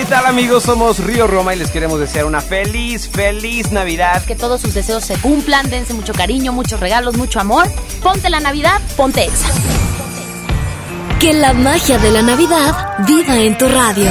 Speaker 57: Tal amigos? Somos Río Roma y les queremos desear una feliz, feliz Navidad.
Speaker 58: Que todos sus deseos se cumplan, dense mucho cariño, muchos regalos, mucho amor. Ponte la Navidad, ponte Exa.
Speaker 47: Que la magia de la Navidad viva en tu radio.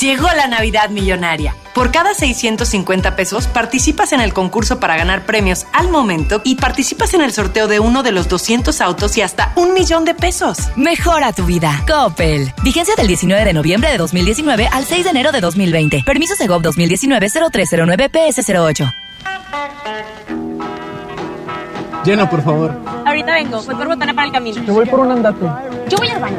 Speaker 59: Llegó la Navidad Millonaria. Por cada 650 pesos participas en el concurso para ganar premios al momento y participas en el sorteo de uno de los 200 autos y hasta un millón de pesos.
Speaker 60: Mejora tu vida. Coppel. Vigencia del 19 de noviembre de 2019 al 6 de enero de 2020. Permiso Segov 2019-0309 PS08.
Speaker 23: Llena, por favor.
Speaker 58: Ahorita vengo, voy por botana para el camino.
Speaker 23: Yo voy por un andate.
Speaker 58: Yo voy al baño.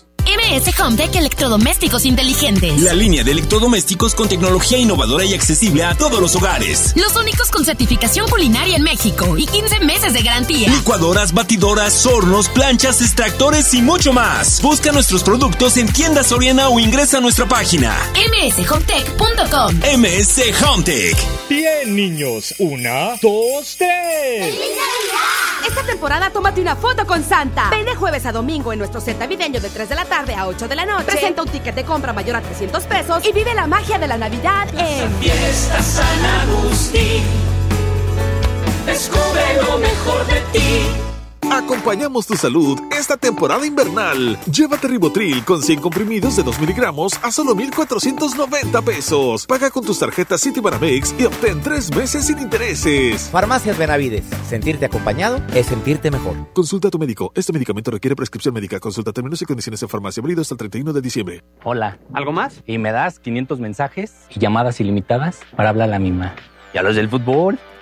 Speaker 47: MS Hometech Electrodomésticos Inteligentes.
Speaker 61: La línea de electrodomésticos con tecnología innovadora y accesible a todos los hogares.
Speaker 47: Los únicos con certificación culinaria en México y 15 meses de garantía.
Speaker 61: Licuadoras, batidoras, hornos, planchas, extractores y mucho más. Busca nuestros productos en tiendas Soriana o ingresa a nuestra página.
Speaker 47: mshometech.com.
Speaker 61: MS Hometech.
Speaker 62: Bien, niños. Una, dos, tres.
Speaker 63: Esta temporada tómate una foto con Santa. Ven de jueves a domingo en nuestro set navideño de 3 de la tarde a 8 de la noche. Presenta un ticket de compra mayor a 300 pesos y vive la magia de la Navidad en
Speaker 64: Fiesta San Agustín. Descubre lo mejor de ti.
Speaker 16: Acompañamos tu salud esta temporada invernal. Llévate Ribotril con 100 comprimidos de 2 miligramos a solo 1,490 pesos. Paga con tus tarjetas Citibanamex y obtén 3 meses sin intereses.
Speaker 65: Farmacias Benavides. Sentirte acompañado es sentirte mejor.
Speaker 16: Consulta a tu médico. Este medicamento requiere prescripción médica. Consulta términos y condiciones en farmacia. Válido hasta el 31 de diciembre.
Speaker 57: Hola. ¿Algo más? Y me das 500 mensajes y llamadas ilimitadas para hablar a la misma. ¿Y a los del fútbol?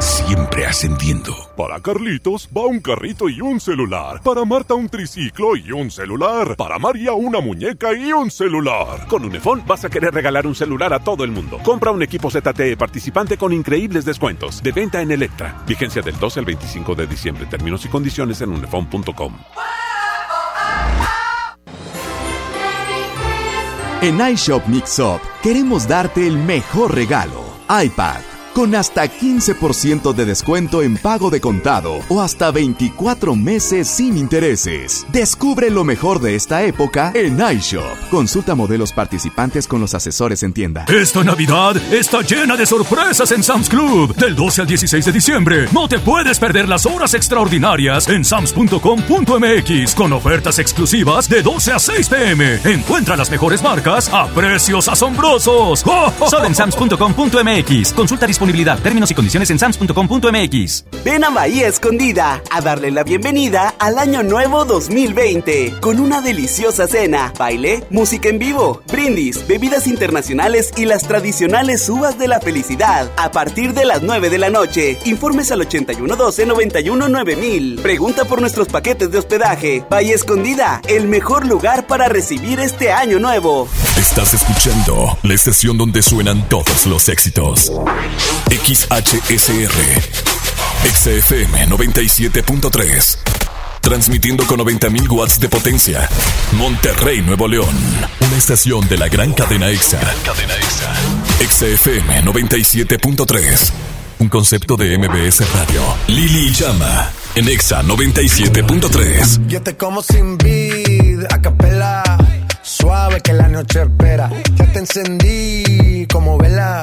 Speaker 13: Siempre ascendiendo.
Speaker 66: Para Carlitos va un carrito y un celular. Para Marta un triciclo y un celular. Para María una muñeca y un celular.
Speaker 67: Con Unifón vas a querer regalar un celular a todo el mundo. Compra un equipo ZTE participante con increíbles descuentos. De venta en Electra. Vigencia del 12 al 25 de diciembre. Términos y condiciones en unifón.com.
Speaker 17: En iShop Mix Up queremos darte el mejor regalo. iPad con hasta 15% de descuento en pago de contado o hasta 24 meses sin intereses. Descubre lo mejor de esta época en iShop. Consulta modelos participantes con los asesores en tienda.
Speaker 59: Esta Navidad está llena de sorpresas en Sam's Club. Del 12 al 16 de diciembre, no te puedes perder las horas extraordinarias en sams.com.mx con ofertas exclusivas de 12 a 6 pm. Encuentra las mejores marcas a precios asombrosos.
Speaker 68: Solo en sams.com.mx. Consulta disponibilidad, términos y condiciones en sams.com.mx.
Speaker 57: Ven a Bahía Escondida a darle la bienvenida al Año Nuevo 2020 con una deliciosa cena, baile, música en vivo, brindis, bebidas internacionales y las tradicionales uvas de la felicidad a partir de las 9 de la noche. Informes al 8112 91 9000. Pregunta por nuestros paquetes de hospedaje. Bahía Escondida, el mejor lugar para recibir este año nuevo.
Speaker 9: Estás escuchando la estación donde suenan todos los éxitos. XHSR. XFM 97.3. Transmitiendo con 90.000 watts de potencia. Monterrey, Nuevo León. Una estación de la gran cadena EXA. cadena EXA. XFM 97.3. Un concepto de MBS Radio. Lili Llama. En EXA 97.3.
Speaker 39: Yo te como sin vid, a capela. Suave que la noche espera. Ya te encendí como vela.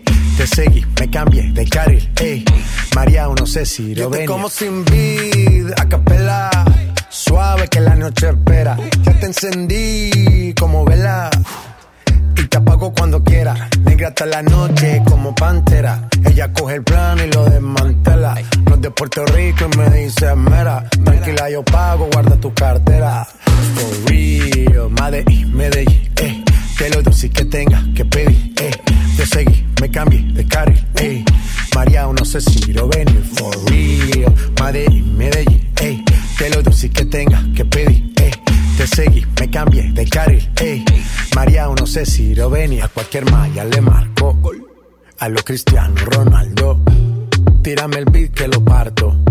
Speaker 39: Te seguí, me cambié de carril, eh. María, no sé si lo venir. como sin vid, a capela. Suave que la noche espera. Ya te encendí como vela. Y te apago cuando quiera. Negra hasta la noche como pantera. Ella coge el plano y lo desmantela. No es de Puerto Rico y me dice mera. Tranquila, yo pago, guarda tu cartera. For real, Medellín, Medellín, eh. Te lo dulce que tenga que pedir, eh. Te seguí, me cambié de carril, eh. María, no sé si lo venir, for real. Medellín, Medellín, eh. Te lo dulce que tenga que pedir, eh. Te seguí, me cambié de carril, eh. María, no sé si lo venir. A cualquier malla le marco. A lo Cristiano Ronaldo. Tírame el beat que lo parto.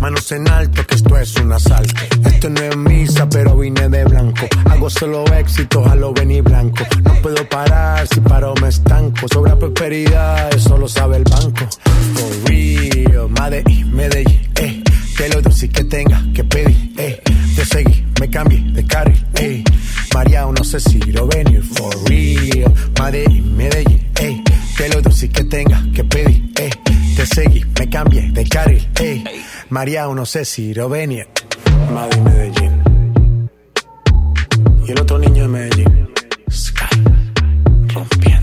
Speaker 39: Manos en alto, que esto es un asalto. Esto no es misa, pero vine de blanco. Hago solo éxito, a lo venir blanco. No puedo parar, si paro me estanco. Sobra prosperidad, eso lo sabe el banco. For real, Medellín, Medellín, eh. Te lo dulce que tenga que pedir, eh. Te seguí, me cambié de carril, eh. María, no sé si lo venir, for real. Medellín, Medellín, eh. Te lo dulce que tenga que pedir, eh. Te seguí, me cambié de carril, eh. María, no sé si lo venir. Madrid, Medellín. Y el otro niño de Medellín. Sky. Rompiendo.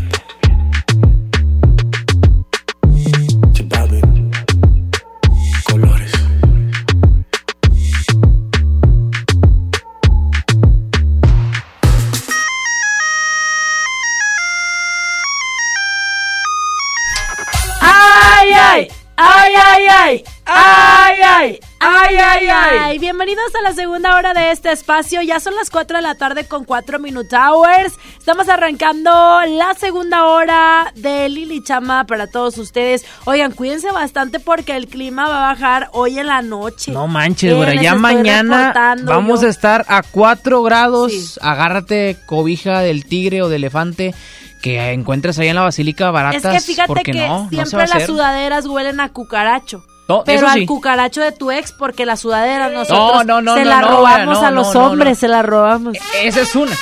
Speaker 2: Ay! ¡Ay, ay, ay! ¡Ay, ay! ¡Ay, ay! Bienvenidos a la segunda hora de este espacio. Ya son las 4 de la tarde con 4 Minute Hours. Estamos arrancando la segunda hora de Lili Chama para todos ustedes. Oigan, cuídense bastante porque el clima va a bajar hoy en la noche.
Speaker 1: No manches,
Speaker 2: Eh,
Speaker 1: güey.
Speaker 2: les
Speaker 1: Ya mañana vamos
Speaker 2: yo.
Speaker 1: a estar a 4 grados. Agárrate cobija del tigre o del elefante que encuentres ahí en la basílica baratas.
Speaker 2: Es que fíjate
Speaker 1: porque
Speaker 2: que
Speaker 1: no,
Speaker 2: siempre las sudaderas huelen a cucaracho.
Speaker 1: No,
Speaker 2: pero al
Speaker 1: sí.
Speaker 2: cucaracho de tu ex, porque la sudadera nosotros
Speaker 1: no, no,
Speaker 2: se la robamos a los hombres, se la robamos.
Speaker 1: Esa es una.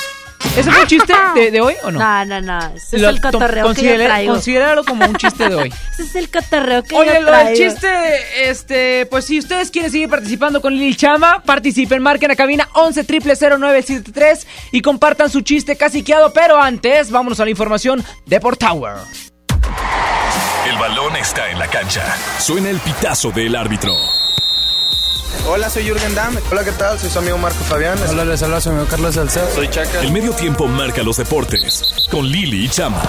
Speaker 1: ¿Ese fue un chiste de, de hoy o no?
Speaker 2: No, no, no. Ese
Speaker 1: Lo
Speaker 2: es el
Speaker 1: to-
Speaker 2: cotorreo que yo traigo.
Speaker 1: Considéralo como un chiste de hoy.
Speaker 2: Ese es el cotorreo que
Speaker 1: Oye,
Speaker 2: yo
Speaker 1: lo del
Speaker 2: traigo.
Speaker 1: chiste, este, pues si ustedes quieren seguir participando con Lili Chama, participen, marquen a cabina 11 0973 y compartan su chiste caciqueado, pero antes, vámonos a la información de Port Tower.
Speaker 9: El balón está en la cancha. Suena el pitazo del árbitro.
Speaker 69: Hola, soy Jürgen Damm. Hola, ¿qué tal? Soy su amigo Marco Fabián.
Speaker 70: Hola, les habla su amigo Carlos Salcedo.
Speaker 69: Soy Chaca.
Speaker 9: El medio tiempo marca los deportes con Lili y Chama.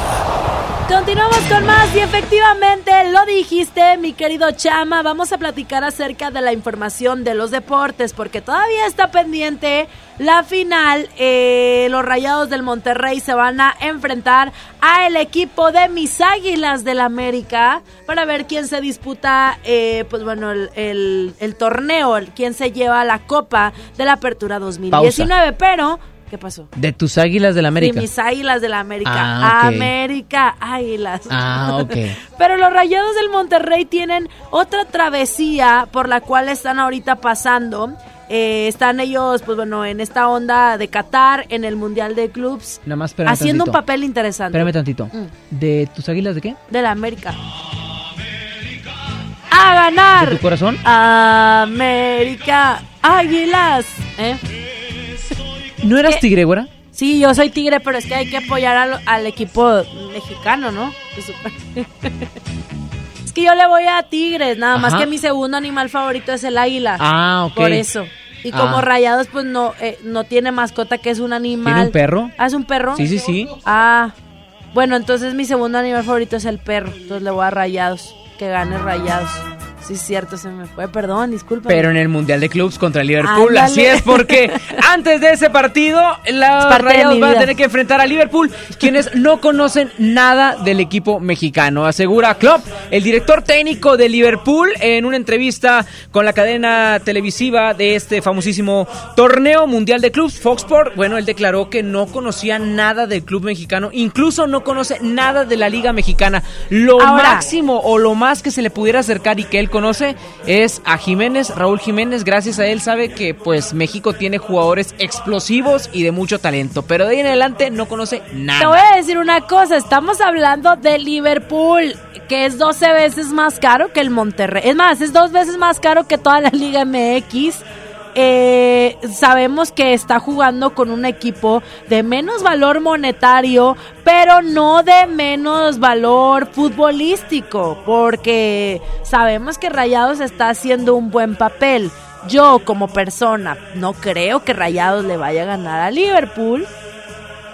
Speaker 2: Continuamos con más y efectivamente lo dijiste, mi querido Chama. Vamos a platicar acerca de la información de los deportes porque todavía está pendiente la final. Eh, los Rayados del Monterrey se van a enfrentar a el equipo de mis Águilas del América para ver quién se disputa, eh, pues bueno, el, el, torneo, quién se lleva la Copa de la Apertura 2019. Pero ¿Qué pasó?
Speaker 1: De tus águilas del América.
Speaker 2: De mis águilas del América. Ah, América, águilas.
Speaker 1: Ah, ok.
Speaker 2: Pero los rayados del Monterrey tienen otra travesía por la cual están ahorita pasando. Eh, están ellos, pues bueno, en esta onda de Qatar, en el Mundial de Clubs.
Speaker 1: Nada más
Speaker 2: Haciendo un papel interesante.
Speaker 1: Espérame tantito. Mm. ¿De tus águilas de qué?
Speaker 2: De la América. ¡A ganar!
Speaker 1: ¿De tu corazón?
Speaker 2: América, águilas. ¿Eh?
Speaker 1: ¿No eras tigre, güera?
Speaker 2: Sí, yo soy tigre, pero es que hay que apoyar al, equipo mexicano, ¿no? que yo le voy a tigres, nada más que mi segundo animal favorito es el águila.
Speaker 1: Ah, ok.
Speaker 2: Por eso. Y como ah. Rayados, pues no, eh, no tiene mascota que es un animal.
Speaker 1: ¿Tiene un perro?
Speaker 2: ¿Ah, es un perro?
Speaker 1: Sí, sí, sí.
Speaker 2: Ah, bueno, entonces mi segundo animal favorito es el perro. Entonces le voy a Rayados. Que gane Rayados. Sí, es cierto, se me fue, perdón, disculpa.
Speaker 1: Pero en el Mundial de Clubs contra el Liverpool, así es, porque antes de ese partido, la Rayados van a tener que enfrentar a Liverpool, quienes no conocen nada del equipo mexicano. Asegura Klopp, el director técnico de Liverpool, en una entrevista con la cadena televisiva de este famosísimo torneo Mundial de Clubs, Fox Sport. Bueno, él declaró que no conocía nada del club mexicano, incluso no conoce nada de la Liga Mexicana. Lo máximo o lo más que se le pudiera acercar y que él conoce es a Jiménez, Raúl Jiménez, gracias a él sabe que pues México tiene jugadores explosivos y de mucho talento, pero de ahí en adelante no conoce nada.
Speaker 2: Te voy a decir una cosa, estamos hablando de Liverpool, que es 12 veces más caro que el Monterrey. Es más, es dos veces más caro que toda la Liga MX eh, sabemos que está jugando con un equipo de menos valor monetario, pero no de menos valor futbolístico, porque sabemos que Rayados está haciendo un buen papel. Yo como persona no creo que Rayados le vaya a ganar a Liverpool,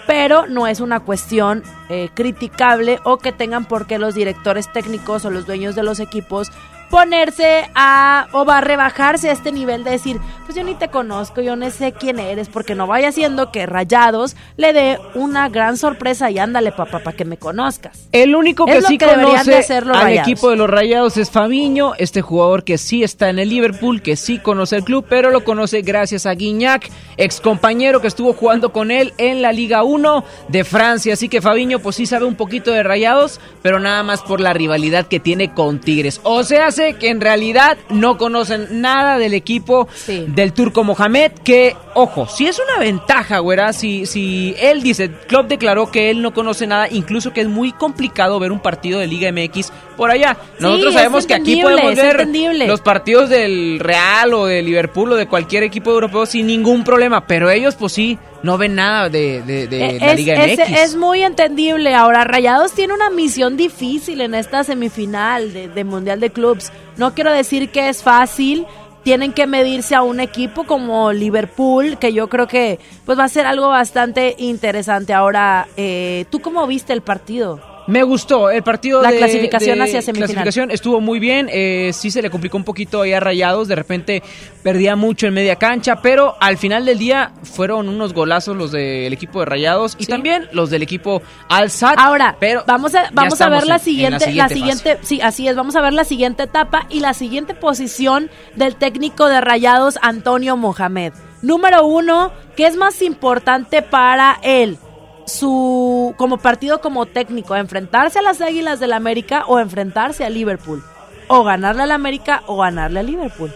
Speaker 2: pero no es una cuestión eh, criticable o que tengan por qué los directores técnicos o los dueños de los equipos ponerse a o va a rebajarse a este nivel de decir, pues yo ni te conozco, yo no sé quién eres, porque no vaya siendo que Rayados le dé una gran sorpresa y ándale papá para que me conozcas.
Speaker 1: El único que sí conoce al equipo de los Rayados es Fabiño, este jugador que sí está en el Liverpool, que sí conoce el club, pero lo conoce gracias a Guignac, ex compañero que estuvo jugando con él en la Liga 1 de Francia, así que Fabiño pues sí sabe un poquito de Rayados, pero nada más por la rivalidad que tiene con Tigres. O sea, que en realidad no conocen nada del equipo del turco Mohamed, que, ojo, si es una ventaja, güera, si, si él dice, Klopp declaró que él no conoce nada, incluso que es muy complicado ver un partido de Liga MX por allá. Nosotros sabemos que aquí podemos ver los partidos del Real o de Liverpool o de cualquier equipo europeo sin ningún problema, pero ellos pues sí no ven nada de, de, la Liga MX.
Speaker 2: Es, es, muy entendible. Ahora, Rayados tiene una misión difícil en esta semifinal de, Mundial de Clubs. No quiero decir que es fácil. Tienen que medirse a un equipo como Liverpool, que yo creo que pues va a ser algo bastante interesante. Ahora, eh, ¿tú cómo viste el partido?
Speaker 1: Me gustó el partido
Speaker 2: la
Speaker 1: de
Speaker 2: clasificación hacia semifinal.
Speaker 1: clasificación estuvo muy bien. Eh, sí se le complicó un poquito ahí a Rayados. De repente perdía mucho en media cancha, pero al final del día fueron unos golazos los del equipo de Rayados y también los del equipo Alsat.
Speaker 2: Ahora, pero vamos a vamos a ver la siguiente, la siguiente, sí, así es. Vamos a ver la siguiente etapa y la siguiente posición del técnico de Rayados, Antonio Mohamed. Número uno, ¿qué es más importante para él? Su como partido como técnico, enfrentarse a las Águilas del América o enfrentarse a Liverpool, o ganarle al América o ganarle a Liverpool.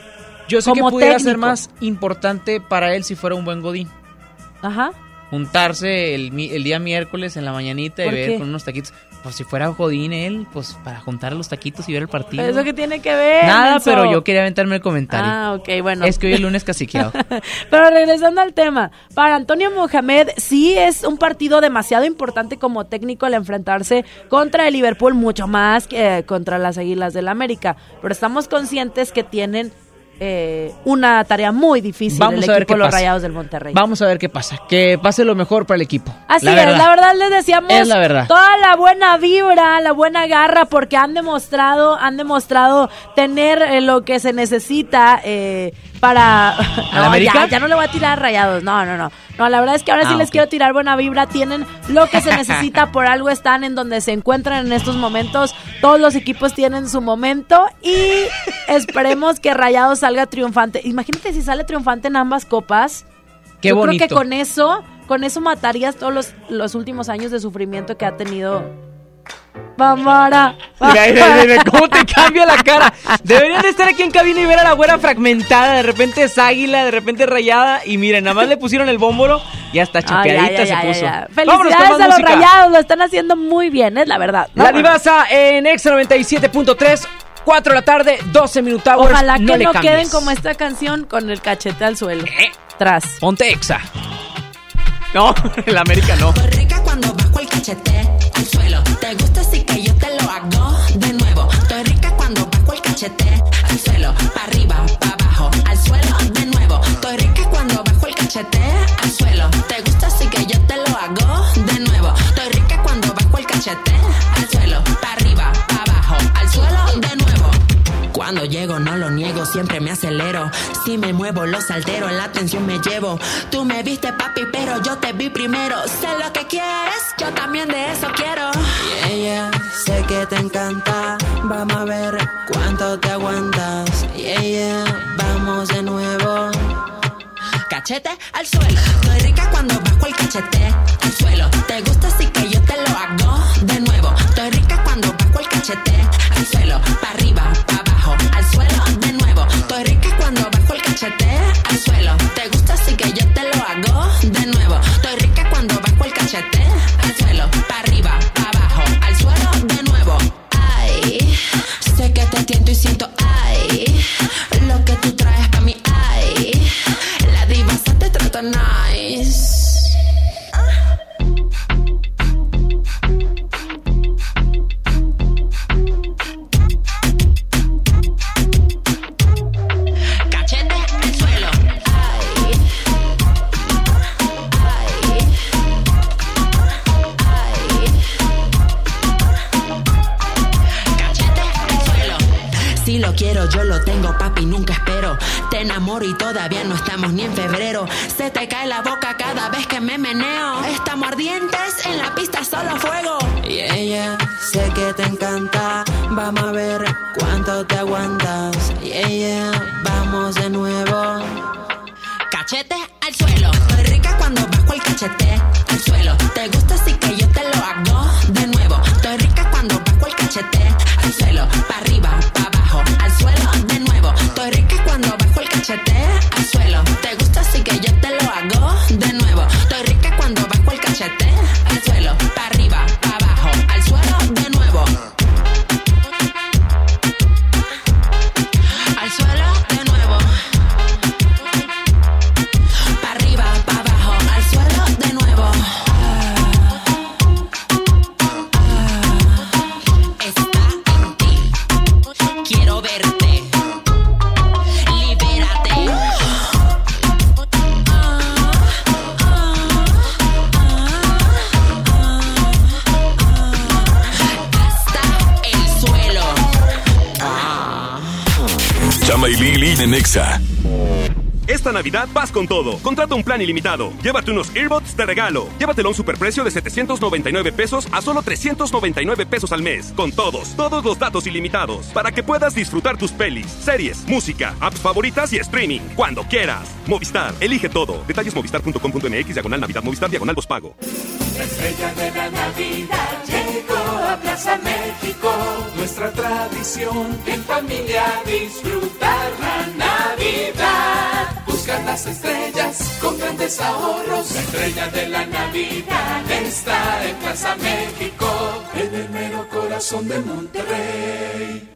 Speaker 1: Yo sé que pudiera ser más importante para él si fuera un buen godín.
Speaker 2: Ajá
Speaker 1: juntarse el, el, día miércoles en la mañanita y ver con unos taquitos. Pues si fuera Jodín él, pues para juntar los taquitos y ver el partido.
Speaker 2: ¿Eso que tiene que ver?
Speaker 1: Nada, pero yo quería aventarme el comentario.
Speaker 2: Ah, ok, bueno.
Speaker 1: Es que hoy el lunes caciqueado.
Speaker 2: pero regresando al tema, para Antonio Mohamed sí es un partido demasiado importante como técnico al enfrentarse contra el Liverpool, mucho más que contra las Águilas del América. Pero estamos conscientes que tienen eh, una tarea muy difícil
Speaker 1: Vamos
Speaker 2: el
Speaker 1: a ver
Speaker 2: equipo
Speaker 1: qué
Speaker 2: los
Speaker 1: pasa.
Speaker 2: Rayados del Monterrey.
Speaker 1: Vamos a ver qué pasa. Que pase lo mejor para el equipo.
Speaker 2: Así
Speaker 1: la
Speaker 2: es,
Speaker 1: verdad.
Speaker 2: la verdad les deseamos
Speaker 1: Es la verdad.
Speaker 2: toda la buena vibra, la buena garra, porque han demostrado, han demostrado tener eh, lo que se necesita eh, para... No,
Speaker 1: América?
Speaker 2: Ya, ya no le voy a tirar rayados, no, no, no. No, la verdad es que ahora sí
Speaker 1: Ah,
Speaker 2: les quiero tirar buena vibra, tienen lo que se necesita, por algo están en donde se encuentran en estos momentos, todos los equipos tienen su momento y esperemos que Rayados salga triunfante. Imagínate si sale triunfante en ambas copas.
Speaker 1: Qué
Speaker 2: Yo
Speaker 1: bonito.
Speaker 2: creo que con eso, con eso matarías todos los, los últimos años de sufrimiento que ha tenido Bamara.
Speaker 1: Mira, mira, mira, ¿Cómo te cambia la cara? Deberían de estar aquí en cabina y ver a la güera fragmentada. De repente es águila, de repente es rayada. Y miren, nada más le pusieron el bómbolo y hasta chapeadita se puso.
Speaker 2: Felicidades a los
Speaker 1: música.
Speaker 2: rayados, lo están haciendo muy bien, es la verdad.
Speaker 1: La divasa en Exa 97.3, 4 de la tarde, 12 minutos.
Speaker 2: Ojalá
Speaker 1: no
Speaker 2: que
Speaker 1: le
Speaker 2: no
Speaker 1: cambies.
Speaker 2: queden como esta canción con el cachete al suelo. Tras.
Speaker 1: Ponte Exa. No, en la América no.
Speaker 3: rica cuando bajo el cachete al suelo. Te gusta así que yo te lo hago de nuevo. Estoy rica cuando bajo el cachete al suelo. Pa' arriba, pa' abajo, al suelo de nuevo. Estoy rica cuando bajo el cachete al suelo. Te gusta así que yo te lo hago de nuevo. Estoy rica cuando bajo el cachete al suelo. Cuando llego no lo niego, siempre me acelero. Si me muevo los altero, la atención me llevo. Tú me viste papi, pero yo te vi primero. Sé lo que quieres, yo también de eso quiero. Yeah, yeah, sé que te encanta. Vamos a ver cuánto te aguantas. Yeah, yeah, vamos de nuevo. Cachete al suelo. Estoy rica cuando bajo el cachete al suelo. Te gusta así que yo te lo hago de nuevo. Estoy rica cuando bajo el cachete al suelo. Pa' arriba,
Speaker 10: Navidad vas con todo. Contrata un plan ilimitado. Llévate unos earbuds de regalo. Llévatelo a un superprecio de 799 pesos a solo 399 pesos al mes. Con todos, todos los datos ilimitados. Para que puedas disfrutar tus pelis, series, música, apps favoritas y streaming. Cuando quieras. Movistar, elige todo. Detalles movistar.com.mx, diagonal Navidad, Movistar, diagonal pago.
Speaker 71: La estrella de la Navidad llegó a Plaza México. Nuestra tradición en familia disfrutar la Navidad. Buscar las estrellas con grandes ahorros. La estrella de la Navidad está en Plaza México, en el mero corazón de Monterrey.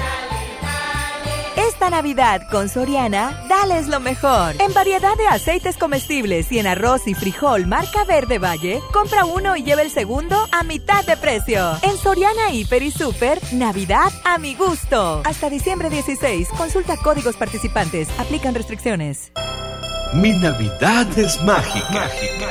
Speaker 60: Esta Navidad con Soriana, dales lo mejor. En variedad de aceites comestibles y en arroz y frijol marca Verde Valle, compra uno y lleva el segundo a mitad de precio. En Soriana Hiper y Super, Navidad a mi gusto. Hasta diciembre 16, consulta códigos participantes, aplican restricciones.
Speaker 49: Mi Navidad es mágica. mágica.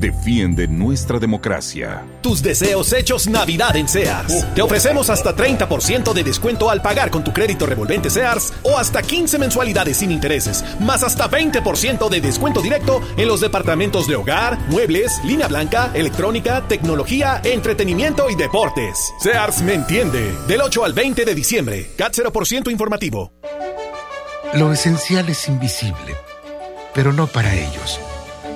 Speaker 72: defiende nuestra democracia.
Speaker 73: Tus deseos hechos Navidad en Sears. Te ofrecemos hasta 30% de descuento al pagar con tu crédito revolvente Sears o hasta 15 mensualidades sin intereses, más hasta 20% de descuento directo en los departamentos de hogar, muebles, línea blanca, electrónica, tecnología, entretenimiento y deportes. Sears me entiende. Del 8 al 20 de diciembre. CAT 0% informativo.
Speaker 13: Lo esencial es invisible, pero no para ellos.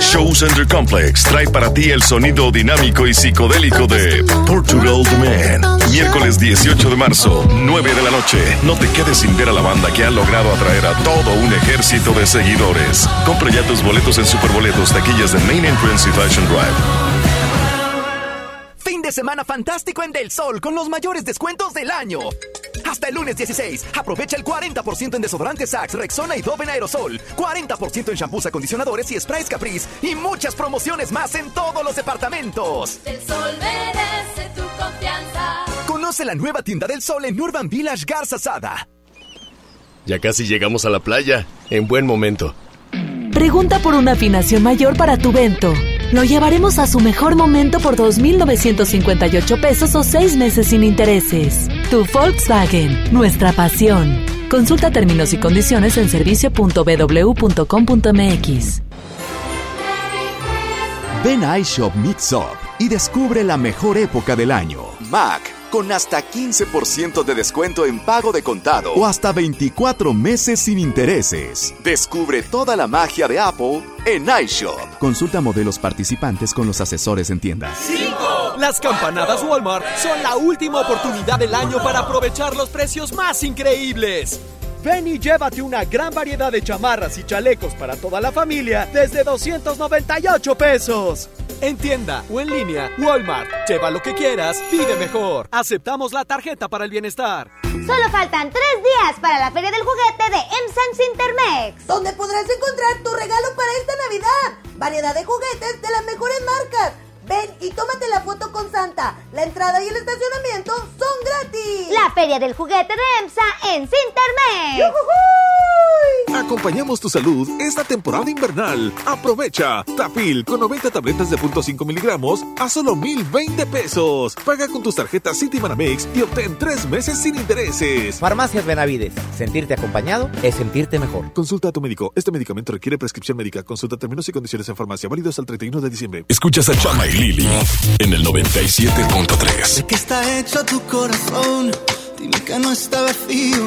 Speaker 74: Show Center Complex trae para ti el sonido dinámico y psicodélico de Portugal The Man. Miércoles 18 de marzo, 9 de la noche. No te quedes sin ver a la banda que ha logrado atraer a todo un ejército de seguidores. Compra ya tus boletos en Superboletos, taquillas de Main Entrance y Fashion Drive.
Speaker 75: De semana fantástico en Del Sol con los mayores descuentos del año. Hasta el lunes 16, aprovecha el 40% en desodorantes Sax, Rexona y Dove en aerosol, 40% en shampoos, acondicionadores y sprays Caprice y muchas promociones más en todos los departamentos.
Speaker 76: El sol merece tu confianza.
Speaker 75: Conoce la nueva tienda del sol en Urban Village Garza Sada.
Speaker 74: Ya casi llegamos a la playa, en buen momento.
Speaker 19: Pregunta por una afinación mayor para tu vento. Lo llevaremos a su mejor momento por 2.958 pesos o 6 meses sin intereses. Tu Volkswagen, nuestra pasión. Consulta términos y condiciones en servicio.bw.com.mx.
Speaker 17: Ven a iShop Mix Up y descubre la mejor época del año. Mac con hasta 15% de descuento en pago de contado o hasta 24 meses sin intereses. Descubre toda la magia de Apple en iShop. Consulta modelos participantes con los asesores en tienda.
Speaker 14: 5. Las campanadas Walmart son la última oportunidad del año para aprovechar los precios más increíbles. Ven y llévate una gran variedad de chamarras y chalecos para toda la familia desde 298 pesos. En tienda o en línea, Walmart. Lleva lo que quieras, pide mejor. Aceptamos la tarjeta para el bienestar.
Speaker 8: Solo faltan tres días para la Feria del Juguete de MSAMS Intermex.
Speaker 20: Donde podrás encontrar tu regalo para esta Navidad. Variedad de juguetes de las mejores marcas Ven y tómate la foto con Santa. La entrada y el estacionamiento son gratis.
Speaker 8: La Feria del Juguete de EMSA en Cintermex.
Speaker 16: Acompañamos tu salud esta temporada invernal. Aprovecha. Tapil con 90 tabletas de 0.5 miligramos a solo 1020 pesos. Paga con tus tarjetas Citibanamex y obtén tres meses sin intereses.
Speaker 77: Farmacias Benavides. Sentirte acompañado es sentirte mejor.
Speaker 16: Consulta a tu médico. Este medicamento requiere prescripción médica. Consulta términos y condiciones en farmacia. Válidos al 31 de diciembre.
Speaker 9: Escuchas a Chama y Lili en el 97.3.
Speaker 78: ¿De qué está hecho tu corazón? Dime que no está vacío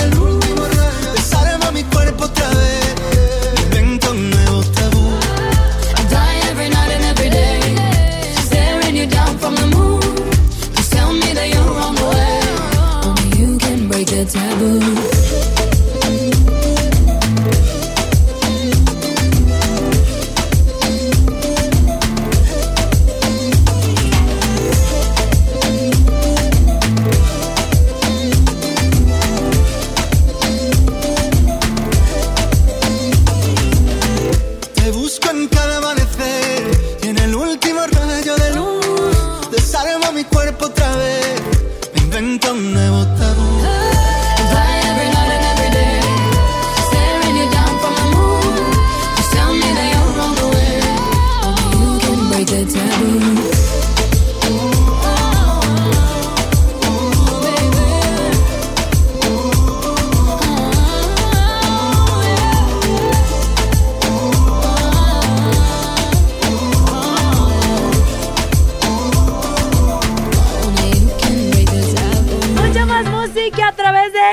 Speaker 76: taboo.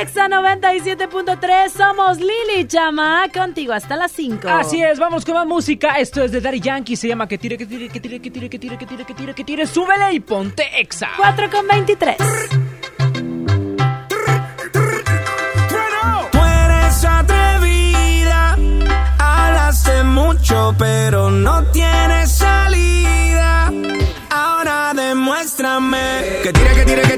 Speaker 79: Exa 97.3, somos Lili Chama, contigo hasta las 5.
Speaker 51: Así es, vamos con más música. Esto es de Daddy Yankee, se llama Que tire, que tire, que tire, que tire, que tire, que tire, que tire, que tire, súbele y ponte Exa.
Speaker 79: 4 con 23.
Speaker 80: Tú eres atrevida, hablaste mucho, pero no tienes salida. Ahora demuéstrame que tire, que tire, que tire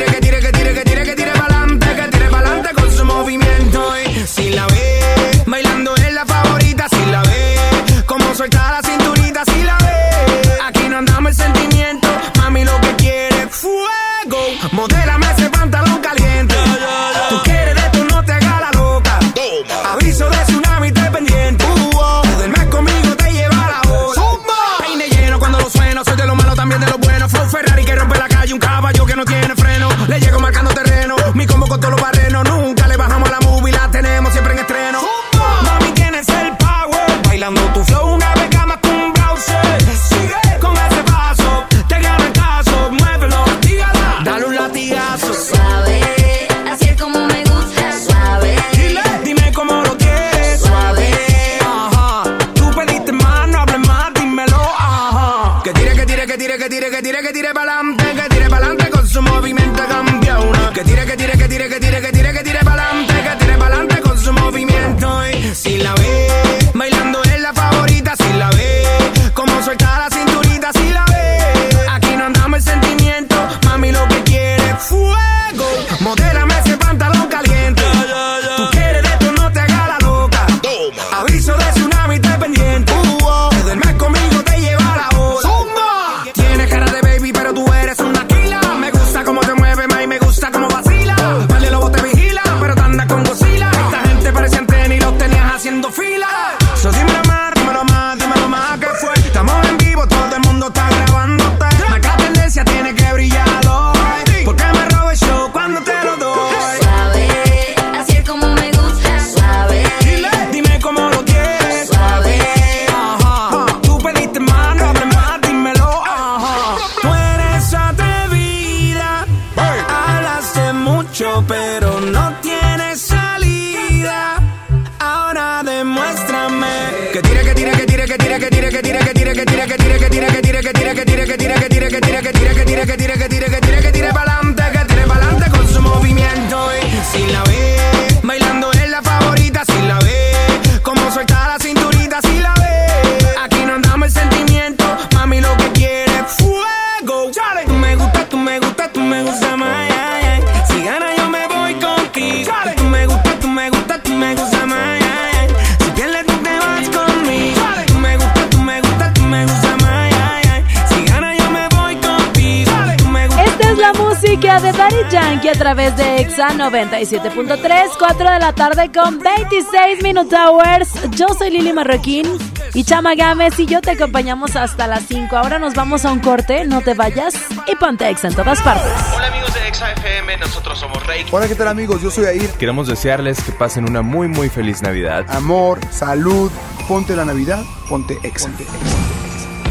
Speaker 80: Tarde con 26 Minute Hours. Yo soy Lili Marroquín y Chama Gámez y yo te acompañamos hasta las 5. Ahora nos vamos a un corte, no te vayas y ponte EXA en todas partes.
Speaker 81: Hola amigos de Exa FM, nosotros somos Rey.
Speaker 39: Hola, ¿qué tal amigos? Yo soy Air.
Speaker 82: Queremos desearles que pasen una muy muy feliz Navidad.
Speaker 39: Amor, salud, ponte la Navidad, ponte ex.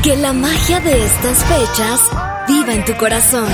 Speaker 41: Que la magia de estas fechas viva en tu corazón.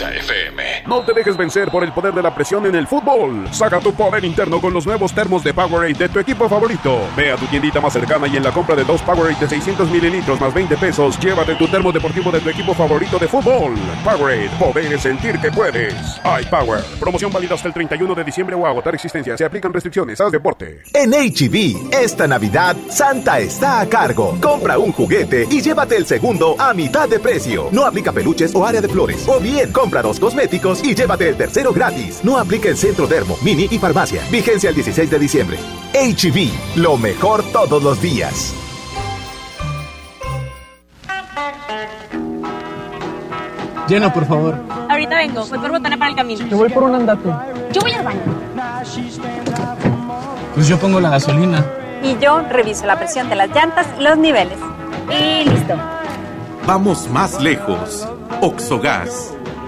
Speaker 9: Exa FM.
Speaker 10: No te dejes vencer por el poder de la presión en el fútbol. Saca tu poder interno con los nuevos termos de Powerade de tu equipo favorito. Ve a tu tiendita más cercana y en la compra de dos Powerade de 600 mililitros más 20 pesos, llévate tu termo deportivo de tu equipo favorito de fútbol. Powerade, poder es sentir que puedes. iPower. Promoción válida hasta el 31 de diciembre o agotar existencia. Se aplican restricciones. Haz deporte.
Speaker 11: En HB, esta Navidad, Santa está a cargo. Compra un juguete y llévate el segundo a mitad de precio. No aplica peluches o área de flores. O bien, compra dos cosméticos y llévate el tercero gratis. No aplica en Centro Dermo, Mini y Farmacia. Vigencia el 16 de diciembre. HB, lo mejor todos los días.
Speaker 83: Llena, por favor.
Speaker 84: Ahorita vengo, voy por botana para el camino.
Speaker 83: Yo voy por un andate.
Speaker 84: Yo voy al baño.
Speaker 83: Pues yo pongo la gasolina.
Speaker 84: Y yo reviso la presión de las llantas los niveles. Y listo.
Speaker 85: Vamos más lejos. Oxogas.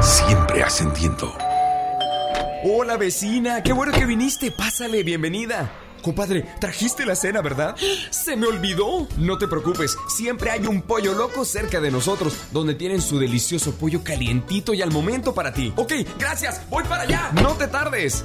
Speaker 13: Siempre ascendiendo.
Speaker 86: Hola vecina, qué bueno que viniste. Pásale, bienvenida. Compadre, trajiste la cena, ¿verdad? Se me olvidó. No te preocupes, siempre hay un pollo loco cerca de nosotros, donde tienen su delicioso pollo calientito y al momento para ti. Ok, gracias, voy para allá. No te tardes.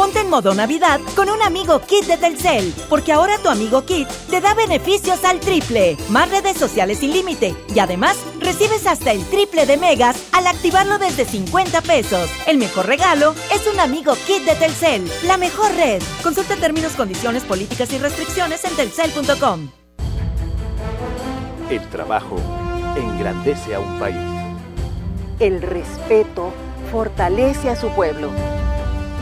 Speaker 12: Ponte en modo Navidad con un amigo Kit de Telcel, porque ahora tu amigo Kit te da beneficios al triple, más redes sociales sin límite y además recibes hasta el triple de megas al activarlo desde 50 pesos. El mejor regalo es un amigo Kit de Telcel, la mejor red. Consulta términos, condiciones, políticas y restricciones en telcel.com.
Speaker 87: El trabajo engrandece a un país.
Speaker 88: El respeto fortalece a su pueblo.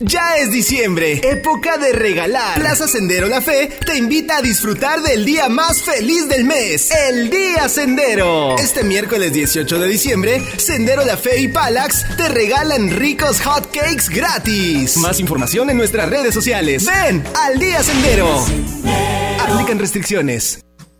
Speaker 89: Ya es diciembre, época de regalar. Plaza Sendero La Fe te invita a disfrutar del día más feliz del mes, el Día Sendero. Este miércoles 18 de diciembre, Sendero La Fe y Palax te regalan ricos hot cakes gratis. Más información en nuestras redes sociales. Ven al Día Sendero. Aplican restricciones.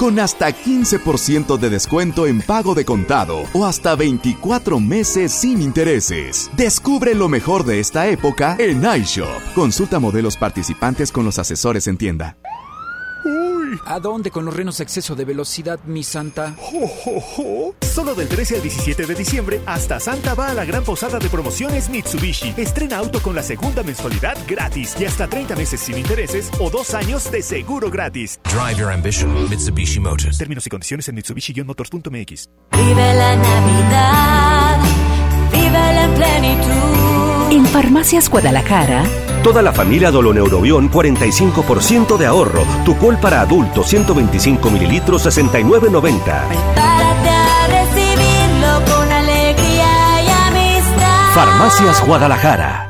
Speaker 17: Con hasta 15% de descuento en pago de contado o hasta 24 meses sin intereses. Descubre lo mejor de esta época en iShop. Consulta modelos participantes con los asesores en tienda.
Speaker 51: ¿A dónde con los renos exceso de velocidad, mi santa?
Speaker 14: Solo del 13 al 17 de diciembre, hasta Santa va a la gran posada de promociones Mitsubishi. Estrena auto con la segunda mensualidad gratis y hasta 30 meses sin intereses o dos años de seguro gratis.
Speaker 90: Drive your ambition, Mitsubishi Motors.
Speaker 14: Términos y condiciones en Mitsubishi-motors.mx.
Speaker 76: Vive la Navidad, vive en plenitud.
Speaker 19: En Farmacias Guadalajara,
Speaker 91: Toda la familia Doloneurobión 45% de ahorro. Tucol para adultos 125 mililitros 69.90.
Speaker 76: Párate a recibirlo con alegría y amistad.
Speaker 91: Farmacias Guadalajara.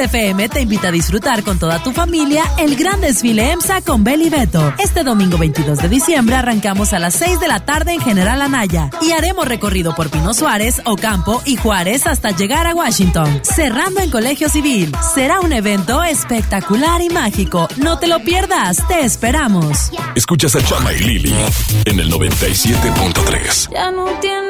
Speaker 2: XFM te invita a disfrutar con toda tu familia el gran desfile EMSA con Beli Beto. Este domingo 22 de diciembre arrancamos a las 6 de la tarde en General Anaya y haremos recorrido por Pino Suárez, Ocampo y Juárez hasta llegar a Washington, cerrando en Colegio Civil. Será un evento espectacular y mágico. No te lo pierdas, te esperamos.
Speaker 9: Escuchas a Chama y Lili en el 97.3.
Speaker 76: Ya no tiene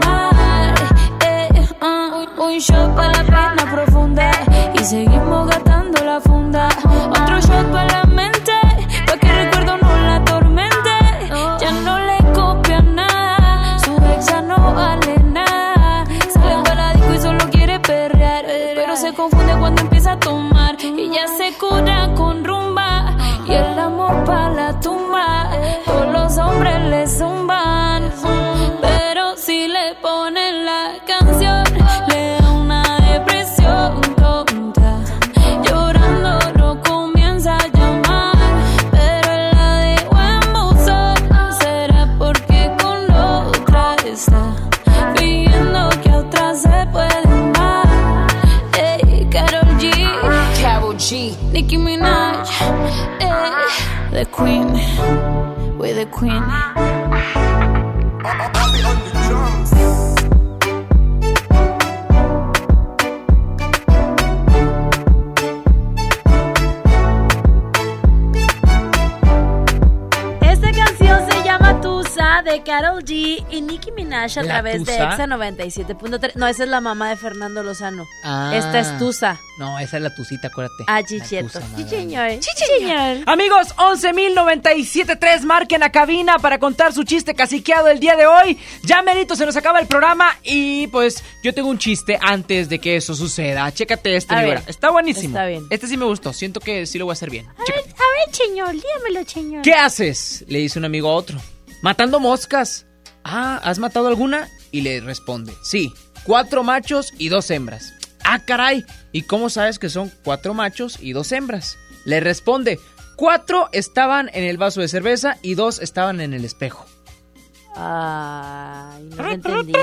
Speaker 76: un shot para la pena profunda y seguimos gastando la funda. Otro shot para Queen.
Speaker 2: Minaj a
Speaker 92: ¿La
Speaker 2: través de? Exa 97.3. No, esa es la mamá de Fernando Lozano.
Speaker 92: Ah.
Speaker 2: Esta es Tusa.
Speaker 92: No, esa es la tucita, acuérdate.
Speaker 2: Ah, chicheto. Sí, señor.
Speaker 1: Amigos, 11.097.3, marquen a cabina para contar su chiste caciqueado el día de hoy. Ya merito se nos acaba el programa y pues yo tengo un chiste antes de que eso suceda. Chécate este, mi. Está buenísimo.
Speaker 2: Está bien.
Speaker 1: Este sí me gustó, siento que sí lo voy a hacer bien.
Speaker 2: A ver, a ver, señor, dígamelo, señor.
Speaker 1: ¿Qué haces? Le dice un amigo a otro. Matando moscas. Ah, ¿has matado alguna? Y le responde, sí, cuatro machos y dos hembras. Ah, caray, ¿y cómo sabes que son cuatro machos y dos hembras? Le responde, cuatro estaban en el vaso de cerveza y dos estaban en el espejo.
Speaker 2: Ay, no lo entendí.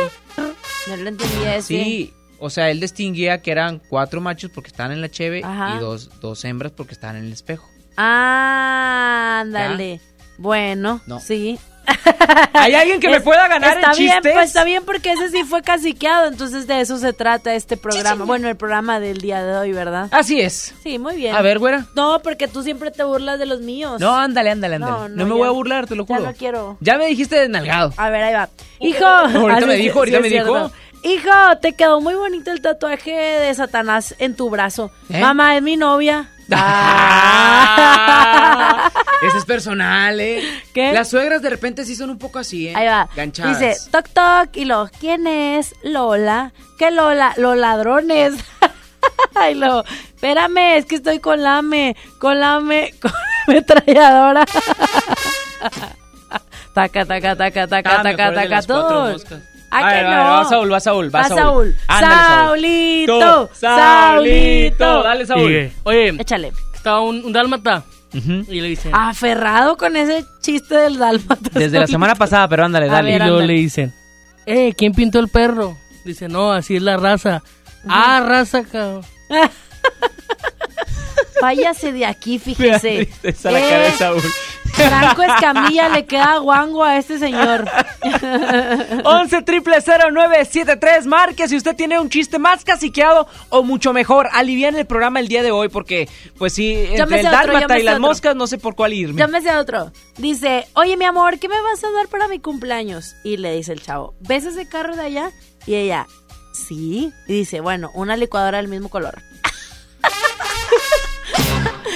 Speaker 2: No lo entendí ese.
Speaker 1: Sí, o sea, él distinguía que eran cuatro machos porque estaban en la cheve
Speaker 2: Ajá.
Speaker 1: y dos, dos hembras porque estaban en el espejo.
Speaker 2: Ah, ándale. Bueno,
Speaker 1: No.
Speaker 2: sí.
Speaker 1: ¿Hay alguien que me pueda ganar
Speaker 2: está
Speaker 1: en
Speaker 2: bien,
Speaker 1: chistes?
Speaker 2: Pues está bien porque ese sí fue caciqueado, entonces de eso se trata este programa. Bueno, el programa del día de hoy, ¿verdad?
Speaker 1: Así es.
Speaker 2: Sí, muy bien.
Speaker 1: A ver, güera.
Speaker 2: No, porque tú siempre te burlas de los míos.
Speaker 1: No, ándale, ándale, ándale.
Speaker 2: No,
Speaker 1: No,
Speaker 2: no,
Speaker 1: me
Speaker 2: ya-
Speaker 1: voy a burlar, te lo
Speaker 2: Ya
Speaker 1: juro.
Speaker 2: no quiero.
Speaker 1: Ya me dijiste desnalgado.
Speaker 2: A ver, ahí va. Hijo.
Speaker 1: Ahorita
Speaker 2: Ah,
Speaker 1: me
Speaker 2: sí,
Speaker 1: dijo, ahorita me dijo.
Speaker 2: Hijo, te quedó muy bonito el tatuaje de Satanás en tu brazo.
Speaker 1: ¿Eh?
Speaker 2: Mamá, es mi novia.
Speaker 1: Ah, Ese es personal, ¿eh?
Speaker 2: ¿Qué?
Speaker 1: Las suegras de repente sí son un poco así, ¿eh?
Speaker 2: Ahí va.
Speaker 1: Ganchadas.
Speaker 2: Dice, toc toc, y lo, ¿quién es? Lola. ¿Qué Lola? Los ladrones. y lo, espérame, es que estoy con la ame, con la ame, con la ametralladora. taca, taca, taca, taca, taca, taca, todo. ¿A
Speaker 1: A
Speaker 2: que
Speaker 1: ver, a
Speaker 2: no?
Speaker 1: ver, va Saúl, va Saúl, va
Speaker 2: Va
Speaker 1: Saúl.
Speaker 2: Saúl.
Speaker 1: Ándale, Saúl.
Speaker 2: Saulito,
Speaker 1: Tú, Saulito. Dale, Saúl.
Speaker 93: Sigue. Oye,
Speaker 2: Échale.
Speaker 93: estaba un, un dálmata y le dicen...
Speaker 2: Aferrado con ese chiste del dálmata.
Speaker 92: Desde la semana pasada, pero ándale,
Speaker 2: A
Speaker 92: dale.
Speaker 93: y
Speaker 2: ver,
Speaker 93: luego
Speaker 2: ándale.
Speaker 93: le dicen, eh, ¿quién pintó el perro? Dice, no, así es la raza. Ah, raza, cabrón.
Speaker 2: Váyase de aquí, fíjese.
Speaker 1: Esa la cara de
Speaker 2: Eh,
Speaker 1: Saúl.
Speaker 2: Franco Escamilla le queda guango a este señor.
Speaker 1: 11 triple 0973 Marque si usted tiene un chiste más caciqueado o mucho mejor. Alivian el programa el día de hoy porque, pues sí,
Speaker 2: Yo me
Speaker 1: entre el dálmata y las
Speaker 2: otro.
Speaker 1: moscas no sé por cuál irme.
Speaker 2: Yo me sé otro. Dice, oye mi amor, ¿qué me vas a dar para mi cumpleaños? Y le dice el chavo, ¿ves ese carro de allá? Y ella, sí. Y dice, bueno, una licuadora del mismo color.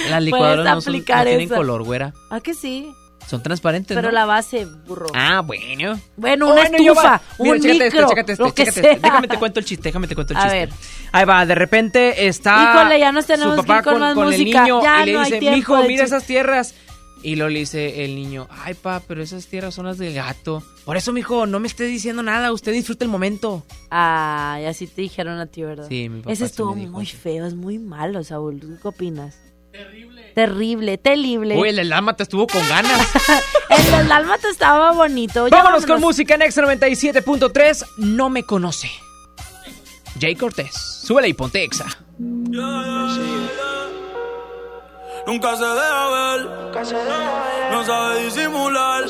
Speaker 1: Las licuadoras no, son- no
Speaker 2: aplicar
Speaker 1: tienen color, güera.
Speaker 2: Ah, que sí.
Speaker 1: Son transparentes,
Speaker 2: Pero
Speaker 1: ¿no?
Speaker 2: la base, burro.
Speaker 1: Ah, bueno.
Speaker 2: Bueno, una
Speaker 1: Bueno,
Speaker 2: estufa,
Speaker 1: Mira,
Speaker 2: un
Speaker 1: chécate
Speaker 2: micro,
Speaker 1: este, chécate este,
Speaker 2: lo que
Speaker 1: chécate
Speaker 2: sea.
Speaker 1: este. Déjame te cuento el chiste, déjame te cuento el
Speaker 2: A
Speaker 1: chiste.
Speaker 2: ver.
Speaker 1: Ahí va, de repente está
Speaker 2: Híjole, ya nos tenemos
Speaker 1: su
Speaker 2: que
Speaker 1: papá
Speaker 2: ir con
Speaker 1: con,
Speaker 2: más
Speaker 1: con
Speaker 2: música.
Speaker 1: el niño
Speaker 2: Ya
Speaker 1: y le
Speaker 2: no hay
Speaker 1: dice, mijo, mira
Speaker 2: chiste".
Speaker 1: esas tierras. Y lo le dice el niño, ay pa, pero esas tierras son las del gato. Por eso, mijo, no me esté diciendo nada, usted disfruta el momento.
Speaker 2: Ah, y así te dijeron a ti, ¿verdad?
Speaker 1: Sí, mi papá
Speaker 2: Ese estuvo muy feo, es muy malo, Saúl. ¿Tú ¿Qué opinas? Terrible. Terrible, terrible.
Speaker 1: Uy, el dálmata estuvo con ganas.
Speaker 2: el del dálmata estaba bonito.
Speaker 1: Vámonos con música en X97.3. No me conoce. Jay Cortés. Súbele y ponte Exa.
Speaker 94: Nunca se deja ver, no sabe disimular.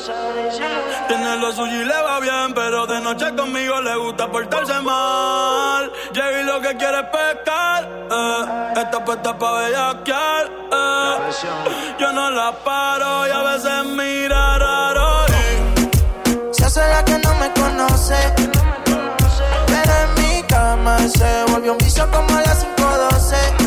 Speaker 94: Tiene lo suyo y le va bien, pero de noche conmigo le gusta portarse mal. Jay lo que quiere es pescar, eh. está puesta pa' bellaquear. eh. Yo no la paro y a veces mira raro. y
Speaker 37: Se hace la que no me conoce. Pero en mi cama se volvió un vicio como a las 512.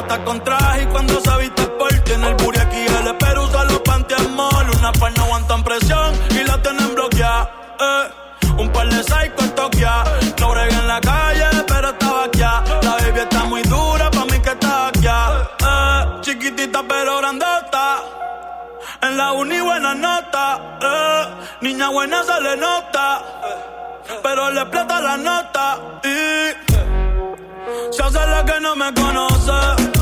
Speaker 94: Mata con traje y cuando se viste por tiene el booty aquí, el pero usa los pantiamol. Una par no aguantan presión y la tienen bloqueada. Eh, un par de psycho en Tokia. No bregué en la calle, pero estaba aquí. La baby está muy dura, pa' mí que está aquí. Eh, chiquitita pero grandota. En la uni buena nota, eh. niña buena se le nota, pero le explota la nota y
Speaker 37: Se hace la que no me conoce.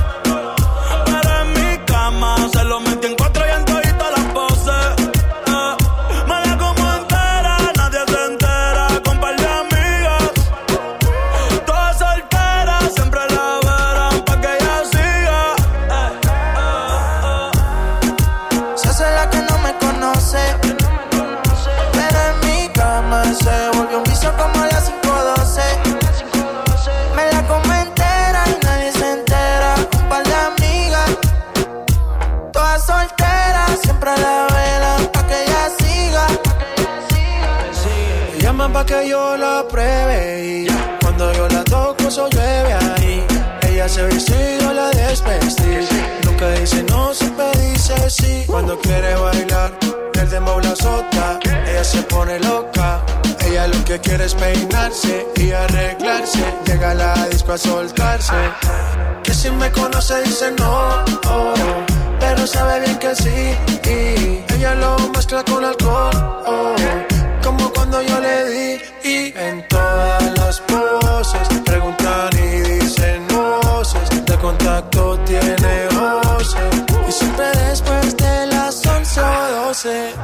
Speaker 37: Que
Speaker 6: yo la pruebe y cuando yo la toco eso llueve ahí. Ella se viste y yo la desvestí. Nunca dice no, siempre dice sí. Cuando quiere bailar, el dembow la azota. Ella se pone loca. Ella lo que quiere es peinarse y arreglarse. Llega a la disco a soltarse. Que si me conoce dice no, oh, pero sabe bien que sí. Y ella lo mezcla con alcohol, oh, como cuando yo le di. Y en todas las poses preguntan y dicen voces. De contacto tiene voces. Y siempre después de las 11 o 12.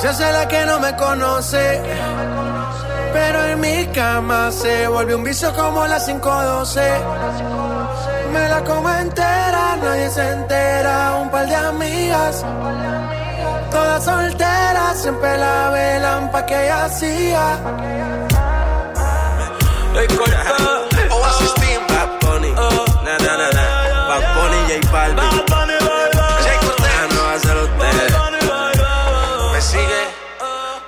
Speaker 6: Se hace la que no me conoce. Pero en mi cama se volvió un vicio como las 512. Me la como entera, nadie se entera. Un par de amigas. Todas solteras, siempre la velan pa' que ella siga.
Speaker 94: Oasis Team, Bad Bunny. Na, na, na, na. Bad Bunny, J Balvin. Ah, no va a ser usted. ¿Me sigue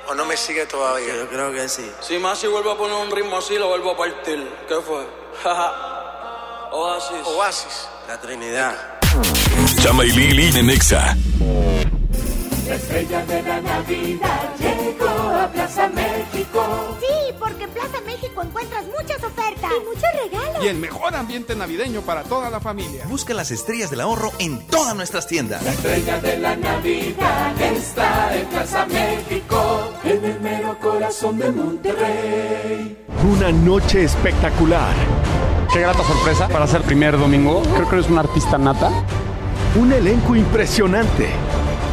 Speaker 94: o no me sigue todavía? Yo creo que sí.
Speaker 37: Si Masi vuelve a poner un ritmo así, lo vuelvo a partir. ¿Qué fue? Oasis.
Speaker 94: Oasis, la Trinidad.
Speaker 9: Chama y Lili en Nexa.
Speaker 95: La estrella de la Navidad llegó a Plaza México.
Speaker 96: Sí, porque en Plaza México encuentras muchas ofertas y muchos regalos.
Speaker 97: Y el mejor ambiente navideño para toda la familia.
Speaker 11: Busca las estrellas del ahorro en todas nuestras tiendas.
Speaker 95: La estrella de la Navidad está en Plaza México, en el mero corazón de Monterrey.
Speaker 98: Una noche espectacular.
Speaker 99: Qué grata sorpresa para ser primer domingo. Creo que eres un artista nata.
Speaker 98: Un elenco impresionante.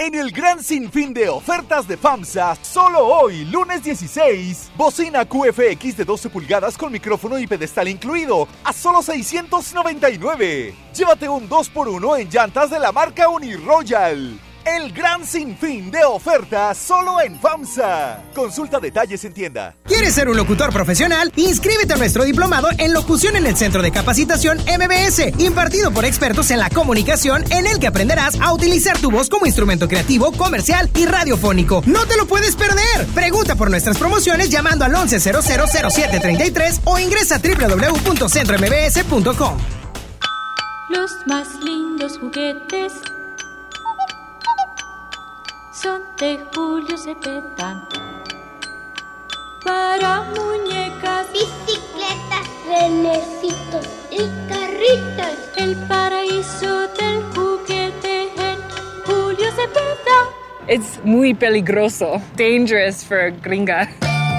Speaker 14: En el gran sinfín de ofertas de FAMSA, solo hoy, lunes 16, bocina QFX de 12 pulgadas con micrófono y pedestal incluido, a solo 699. Llévate un 2x1 en llantas de la marca Uniroyal. El gran sinfín de ofertas solo en FAMSA. Consulta detalles en tienda.
Speaker 100: ¿Quieres ser un locutor profesional? Inscríbete a nuestro diplomado en locución en el Centro de Capacitación MBS, impartido por expertos en la comunicación, en el que aprenderás a utilizar tu voz como instrumento creativo, comercial y radiofónico. ¡No te lo puedes perder! Pregunta por nuestras promociones llamando al 11000733 o ingresa a www.centrombs.com.
Speaker 101: Los más lindos juguetes son de Julio Cepeda. Para muñecas,
Speaker 96: bicicletas, renecitos y carritas.
Speaker 101: El paraíso del juguete en Julio Cepeda.
Speaker 102: It's muy peligroso. Dangerous for gringa.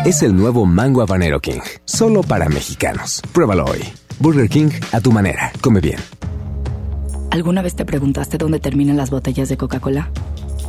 Speaker 103: Es el nuevo Mango Habanero King, solo para mexicanos. Pruébalo hoy. Burger King a tu manera. Come bien.
Speaker 104: ¿Alguna vez te preguntaste dónde terminan las botellas de Coca-Cola?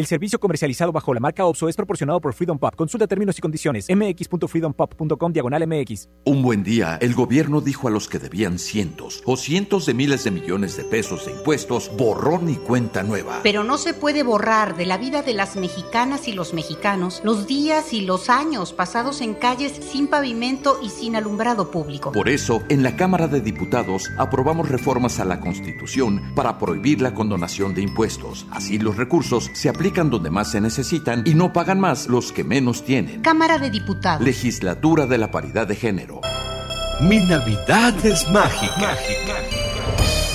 Speaker 51: El servicio comercializado bajo la marca OPSO es proporcionado por Freedom Pop. Consulta términos y condiciones. mx.freedompop.com diagonal mx.
Speaker 105: Un buen día, el gobierno dijo a los que debían cientos o cientos de miles de millones de pesos de impuestos, borrón y cuenta nueva.
Speaker 100: Pero no se puede borrar de la vida de las mexicanas y los mexicanos los días y los años pasados en calles sin pavimento y sin alumbrado público.
Speaker 105: Por eso, en la Cámara de Diputados aprobamos reformas a la Constitución para prohibir la condonación de impuestos. Así los recursos se aplican donde más se necesitan y no pagan más los que menos tienen.
Speaker 100: Cámara de Diputados.
Speaker 105: Legislatura de la Paridad de Género.
Speaker 49: Mi Navidad es mágica.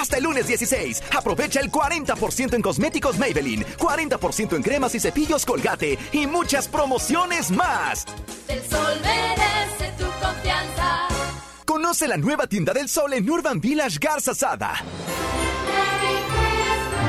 Speaker 106: Hasta el lunes 16, aprovecha el 40% en cosméticos Maybelline, 40% en cremas y cepillos Colgate y muchas promociones más.
Speaker 76: Del sol merece tu confianza.
Speaker 106: Conoce la nueva tienda del sol en Urban Village Garza Sada.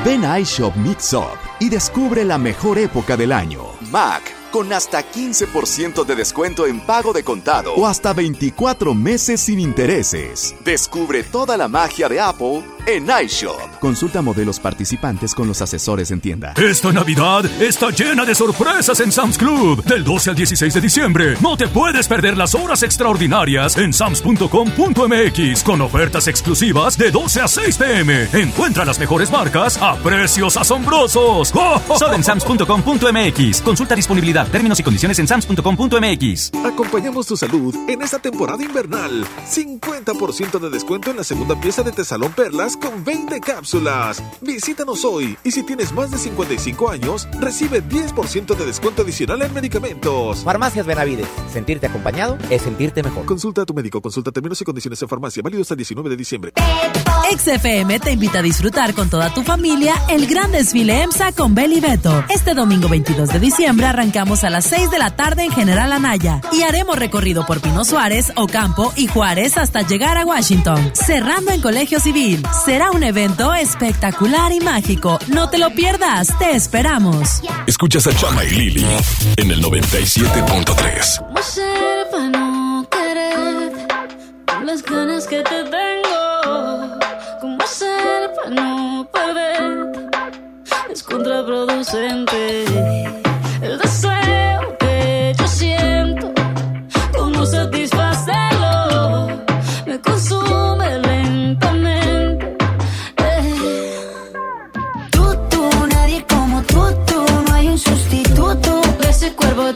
Speaker 17: Ven a iShop Mix Up y descubre la mejor época del año. Mac, con hasta 15% de descuento en pago de contado o hasta 24 meses sin intereses. Descubre toda la magia de Apple en iShop. Consulta modelos participantes con los asesores en tienda.
Speaker 93: Esta Navidad está llena de sorpresas en Sam's Club. Del 12 al 16 de diciembre, no te puedes perder las horas extraordinarias en sams.com.mx con ofertas exclusivas de 12 a 6 pm. Encuentra las mejores marcas a precios asombrosos.
Speaker 51: Solo en sams.com.mx. Consulta disponibilidad, términos y condiciones en sams.com.mx.
Speaker 16: Acompañamos tu salud en esta temporada invernal. 50% de descuento en la segunda pieza de Tesalón Perlas con 20 cápsulas. Visítanos hoy y si tienes más de 55 años, recibe 10% de descuento adicional en medicamentos.
Speaker 107: Farmacias Benavides. Sentirte acompañado es sentirte mejor.
Speaker 16: Consulta a tu médico. Consulta términos y condiciones en farmacia. Válido hasta el 19 de diciembre.
Speaker 2: XFM te invita a disfrutar con toda tu familia el gran desfile EMSA con Beli Beto. Este domingo 22 de diciembre arrancamos a las 6 de la tarde en General Anaya y haremos recorrido por Pino Suárez, Ocampo y Juárez hasta llegar a Washington, cerrando en Colegio Civil. Será un evento espectacular y mágico. No te lo pierdas, te esperamos.
Speaker 9: Escuchas a Chama y Lili en el 97.3.
Speaker 76: ¿Cómo ser para no querer con las ganas que te no perder? Es contraproducente. El deseo que yo siento, ¿cómo satisfacerlo? Me consume lentamente. Eh.
Speaker 108: Tú, tú, nadie como tú, tú, no hay un sustituto.
Speaker 76: Ese cuerpo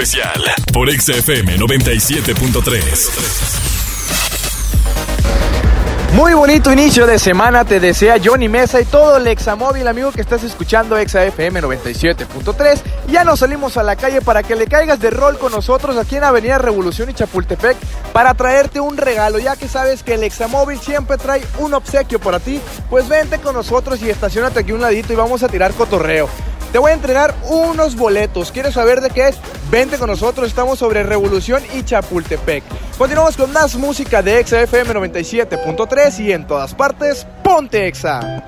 Speaker 9: especial por XFM 97.3.
Speaker 105: Muy bonito inicio de semana te desea Johnny Mesa y todo el Examóvil, amigo que estás escuchando XFM 97.3. Ya nos salimos a la calle para que le caigas de rol con nosotros aquí en Avenida Revolución y Chapultepec para traerte un regalo, ya que sabes que el Examóvil siempre trae un obsequio para ti. Pues vente con nosotros y estacionate aquí un ladito y vamos a tirar cotorreo. Te voy a entregar unos boletos. ¿Quieres saber de qué es? Vente con nosotros. Estamos sobre Revolución y Chapultepec. Continuamos con más música de Exa FM 97.3 y en todas partes, ponte Exa.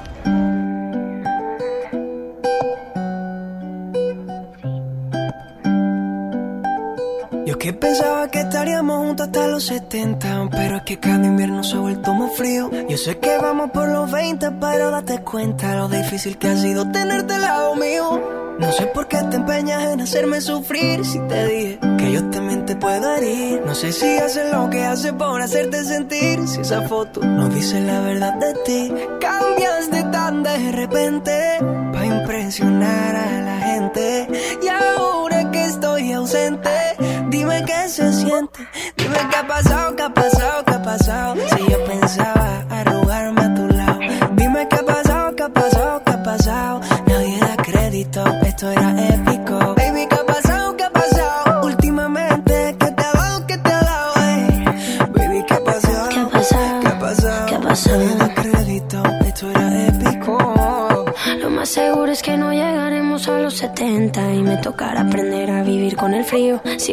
Speaker 5: Yo que pensaba que estaríamos juntos hasta los 70, pero es que cada invierno se ha vuelto más frío. Yo sé que vamos por los 20, pero date cuenta lo difícil que ha sido tenerte al lado mío. No sé por qué te empeñas en hacerme sufrir si te dije que yo también te puedo herir. No sé si haces lo que hace por hacerte sentir, si esa foto no dice la verdad de ti. Cambiaste tan de repente para impresionar a la gente y ahora que estoy ausente, dime qué se siente,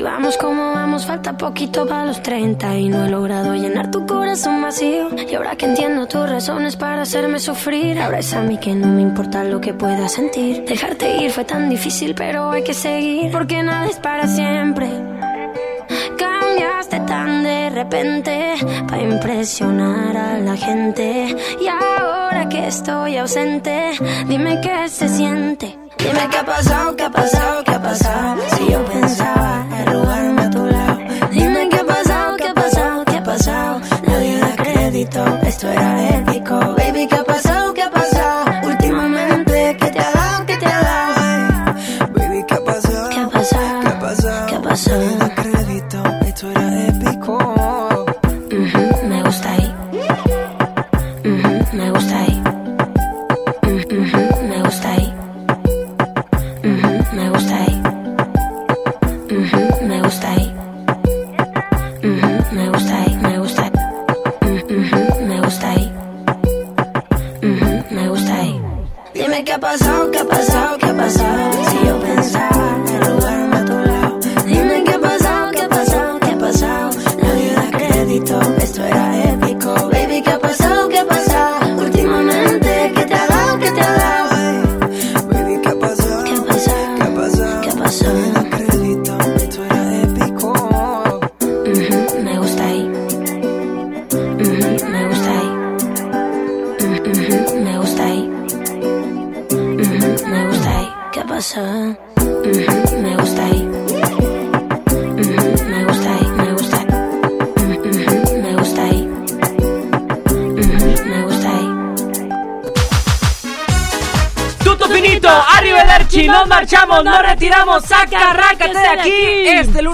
Speaker 41: vamos como vamos, falta poquito para los 30 y no he logrado llenar tu corazón vacío. Y ahora que entiendo tus razones para hacerme sufrir, ahora es a mí que no me importa lo que pueda sentir. Dejarte ir fue tan difícil, pero hay que seguir porque nada es para siempre. Cambiaste tan de repente para impresionar a la gente. Y ahora que estoy ausente, dime qué se siente. Dime qué ha pasado, qué ha pasado, qué ha pasado. Si yo pensaba era épico.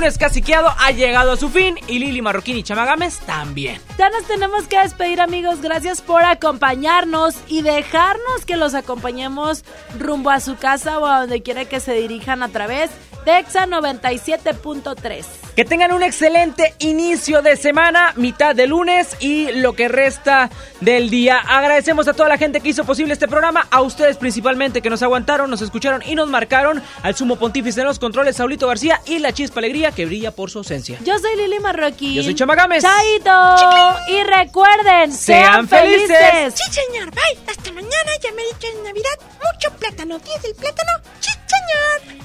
Speaker 1: Lunes caciqueado ha llegado a su fin y Lili Marroquín y Chamagames también. Ya nos tenemos que despedir amigos, gracias por acompañarnos y dejarnos que los acompañemos rumbo a su casa o a donde quiera que se dirijan a través de Exa 97.3. Que tengan un excelente inicio de semana, mitad de lunes y lo que resta del día. Agradecemos a toda la gente que hizo posible este programa, a ustedes principalmente que nos aguantaron, nos escucharon y nos marcaron, al sumo pontífice en los controles, Saulito García y la chispa alegría que brilla por su ausencia. Yo soy Lili Marroquín. Yo soy Chamagames. Chaito. Chiqui. Y recuerden, Sean sean, felices. felices.
Speaker 21: Sí, señor. Bye. Hasta mañana. Ya me he dicho en Navidad. Mucho plátano. ¿Tienes el plátano? Sí, señor.